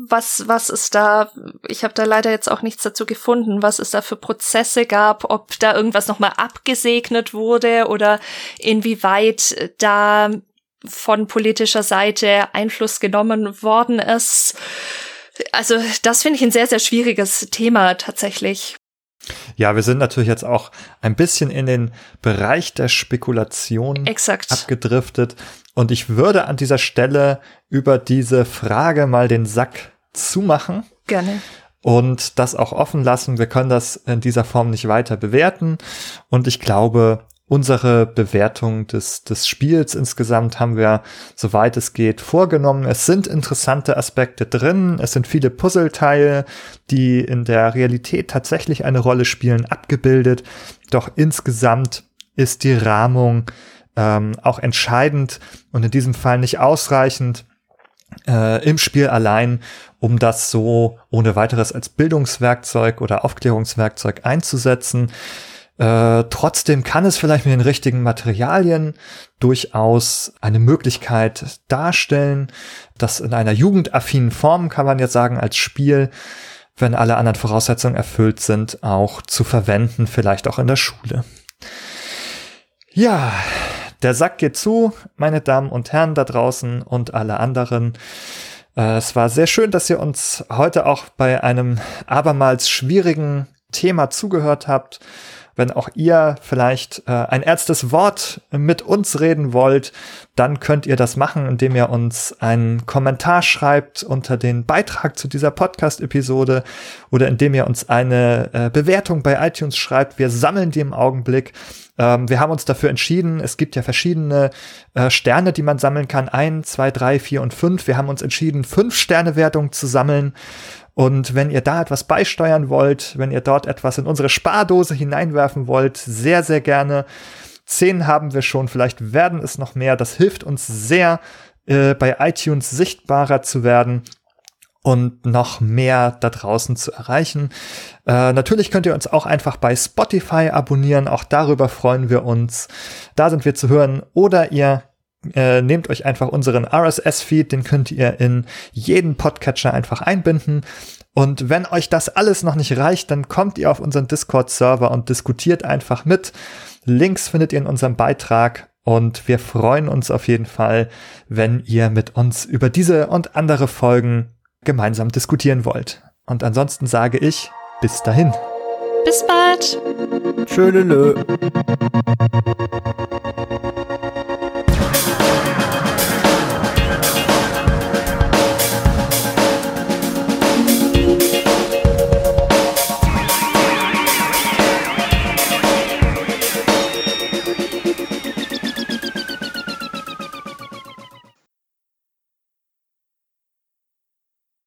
was, was ist da, ich habe da leider jetzt auch nichts dazu gefunden, was es da für Prozesse gab, ob da irgendwas nochmal abgesegnet wurde oder inwieweit da von politischer Seite Einfluss genommen worden ist. Also das finde ich ein sehr, sehr schwieriges Thema tatsächlich. Ja, wir sind natürlich jetzt auch ein bisschen in den Bereich der Spekulation Exakt. abgedriftet. Und ich würde an dieser Stelle über diese Frage mal den Sack zumachen. Gerne. Und das auch offen lassen. Wir können das in dieser Form nicht weiter bewerten. Und ich glaube, unsere Bewertung des, des Spiels insgesamt haben wir, soweit es geht, vorgenommen. Es sind interessante Aspekte drin. Es sind viele Puzzleteile, die in der Realität tatsächlich eine Rolle spielen, abgebildet. Doch insgesamt ist die Rahmung ähm, auch entscheidend und in diesem Fall nicht ausreichend äh, im Spiel allein, um das so ohne weiteres als Bildungswerkzeug oder Aufklärungswerkzeug einzusetzen. Äh, trotzdem kann es vielleicht mit den richtigen Materialien durchaus eine Möglichkeit darstellen, das in einer jugendaffinen Form, kann man jetzt sagen, als Spiel, wenn alle anderen Voraussetzungen erfüllt sind, auch zu verwenden, vielleicht auch in der Schule. Ja, der Sack geht zu, meine Damen und Herren da draußen und alle anderen. Äh, es war sehr schön, dass ihr uns heute auch bei einem abermals schwierigen Thema zugehört habt. Wenn auch ihr vielleicht äh, ein erstes Wort mit uns reden wollt, dann könnt ihr das machen, indem ihr uns einen Kommentar schreibt unter den Beitrag zu dieser Podcast-Episode oder indem ihr uns eine äh, Bewertung bei iTunes schreibt. Wir sammeln die im Augenblick. Ähm, wir haben uns dafür entschieden. Es gibt ja verschiedene äh, Sterne, die man sammeln kann. Ein, zwei, drei, vier und fünf. Wir haben uns entschieden, fünf Sterne-Wertungen zu sammeln. Und wenn ihr da etwas beisteuern wollt, wenn ihr dort etwas in unsere Spardose hineinwerfen wollt, sehr, sehr gerne. Zehn haben wir schon, vielleicht werden es noch mehr. Das hilft uns sehr, äh, bei iTunes sichtbarer zu werden und noch mehr da draußen zu erreichen. Äh, natürlich könnt ihr uns auch einfach bei Spotify abonnieren, auch darüber freuen wir uns. Da sind wir zu hören. Oder ihr äh, nehmt euch einfach unseren RSS-Feed, den könnt ihr in jeden Podcatcher einfach einbinden. Und wenn euch das alles noch nicht reicht, dann kommt ihr auf unseren Discord-Server und diskutiert einfach mit. Links findet ihr in unserem Beitrag und wir freuen uns auf jeden Fall, wenn ihr mit uns über diese und andere Folgen gemeinsam diskutieren wollt. Und ansonsten sage ich, bis dahin. Bis bald. Schöne Lö.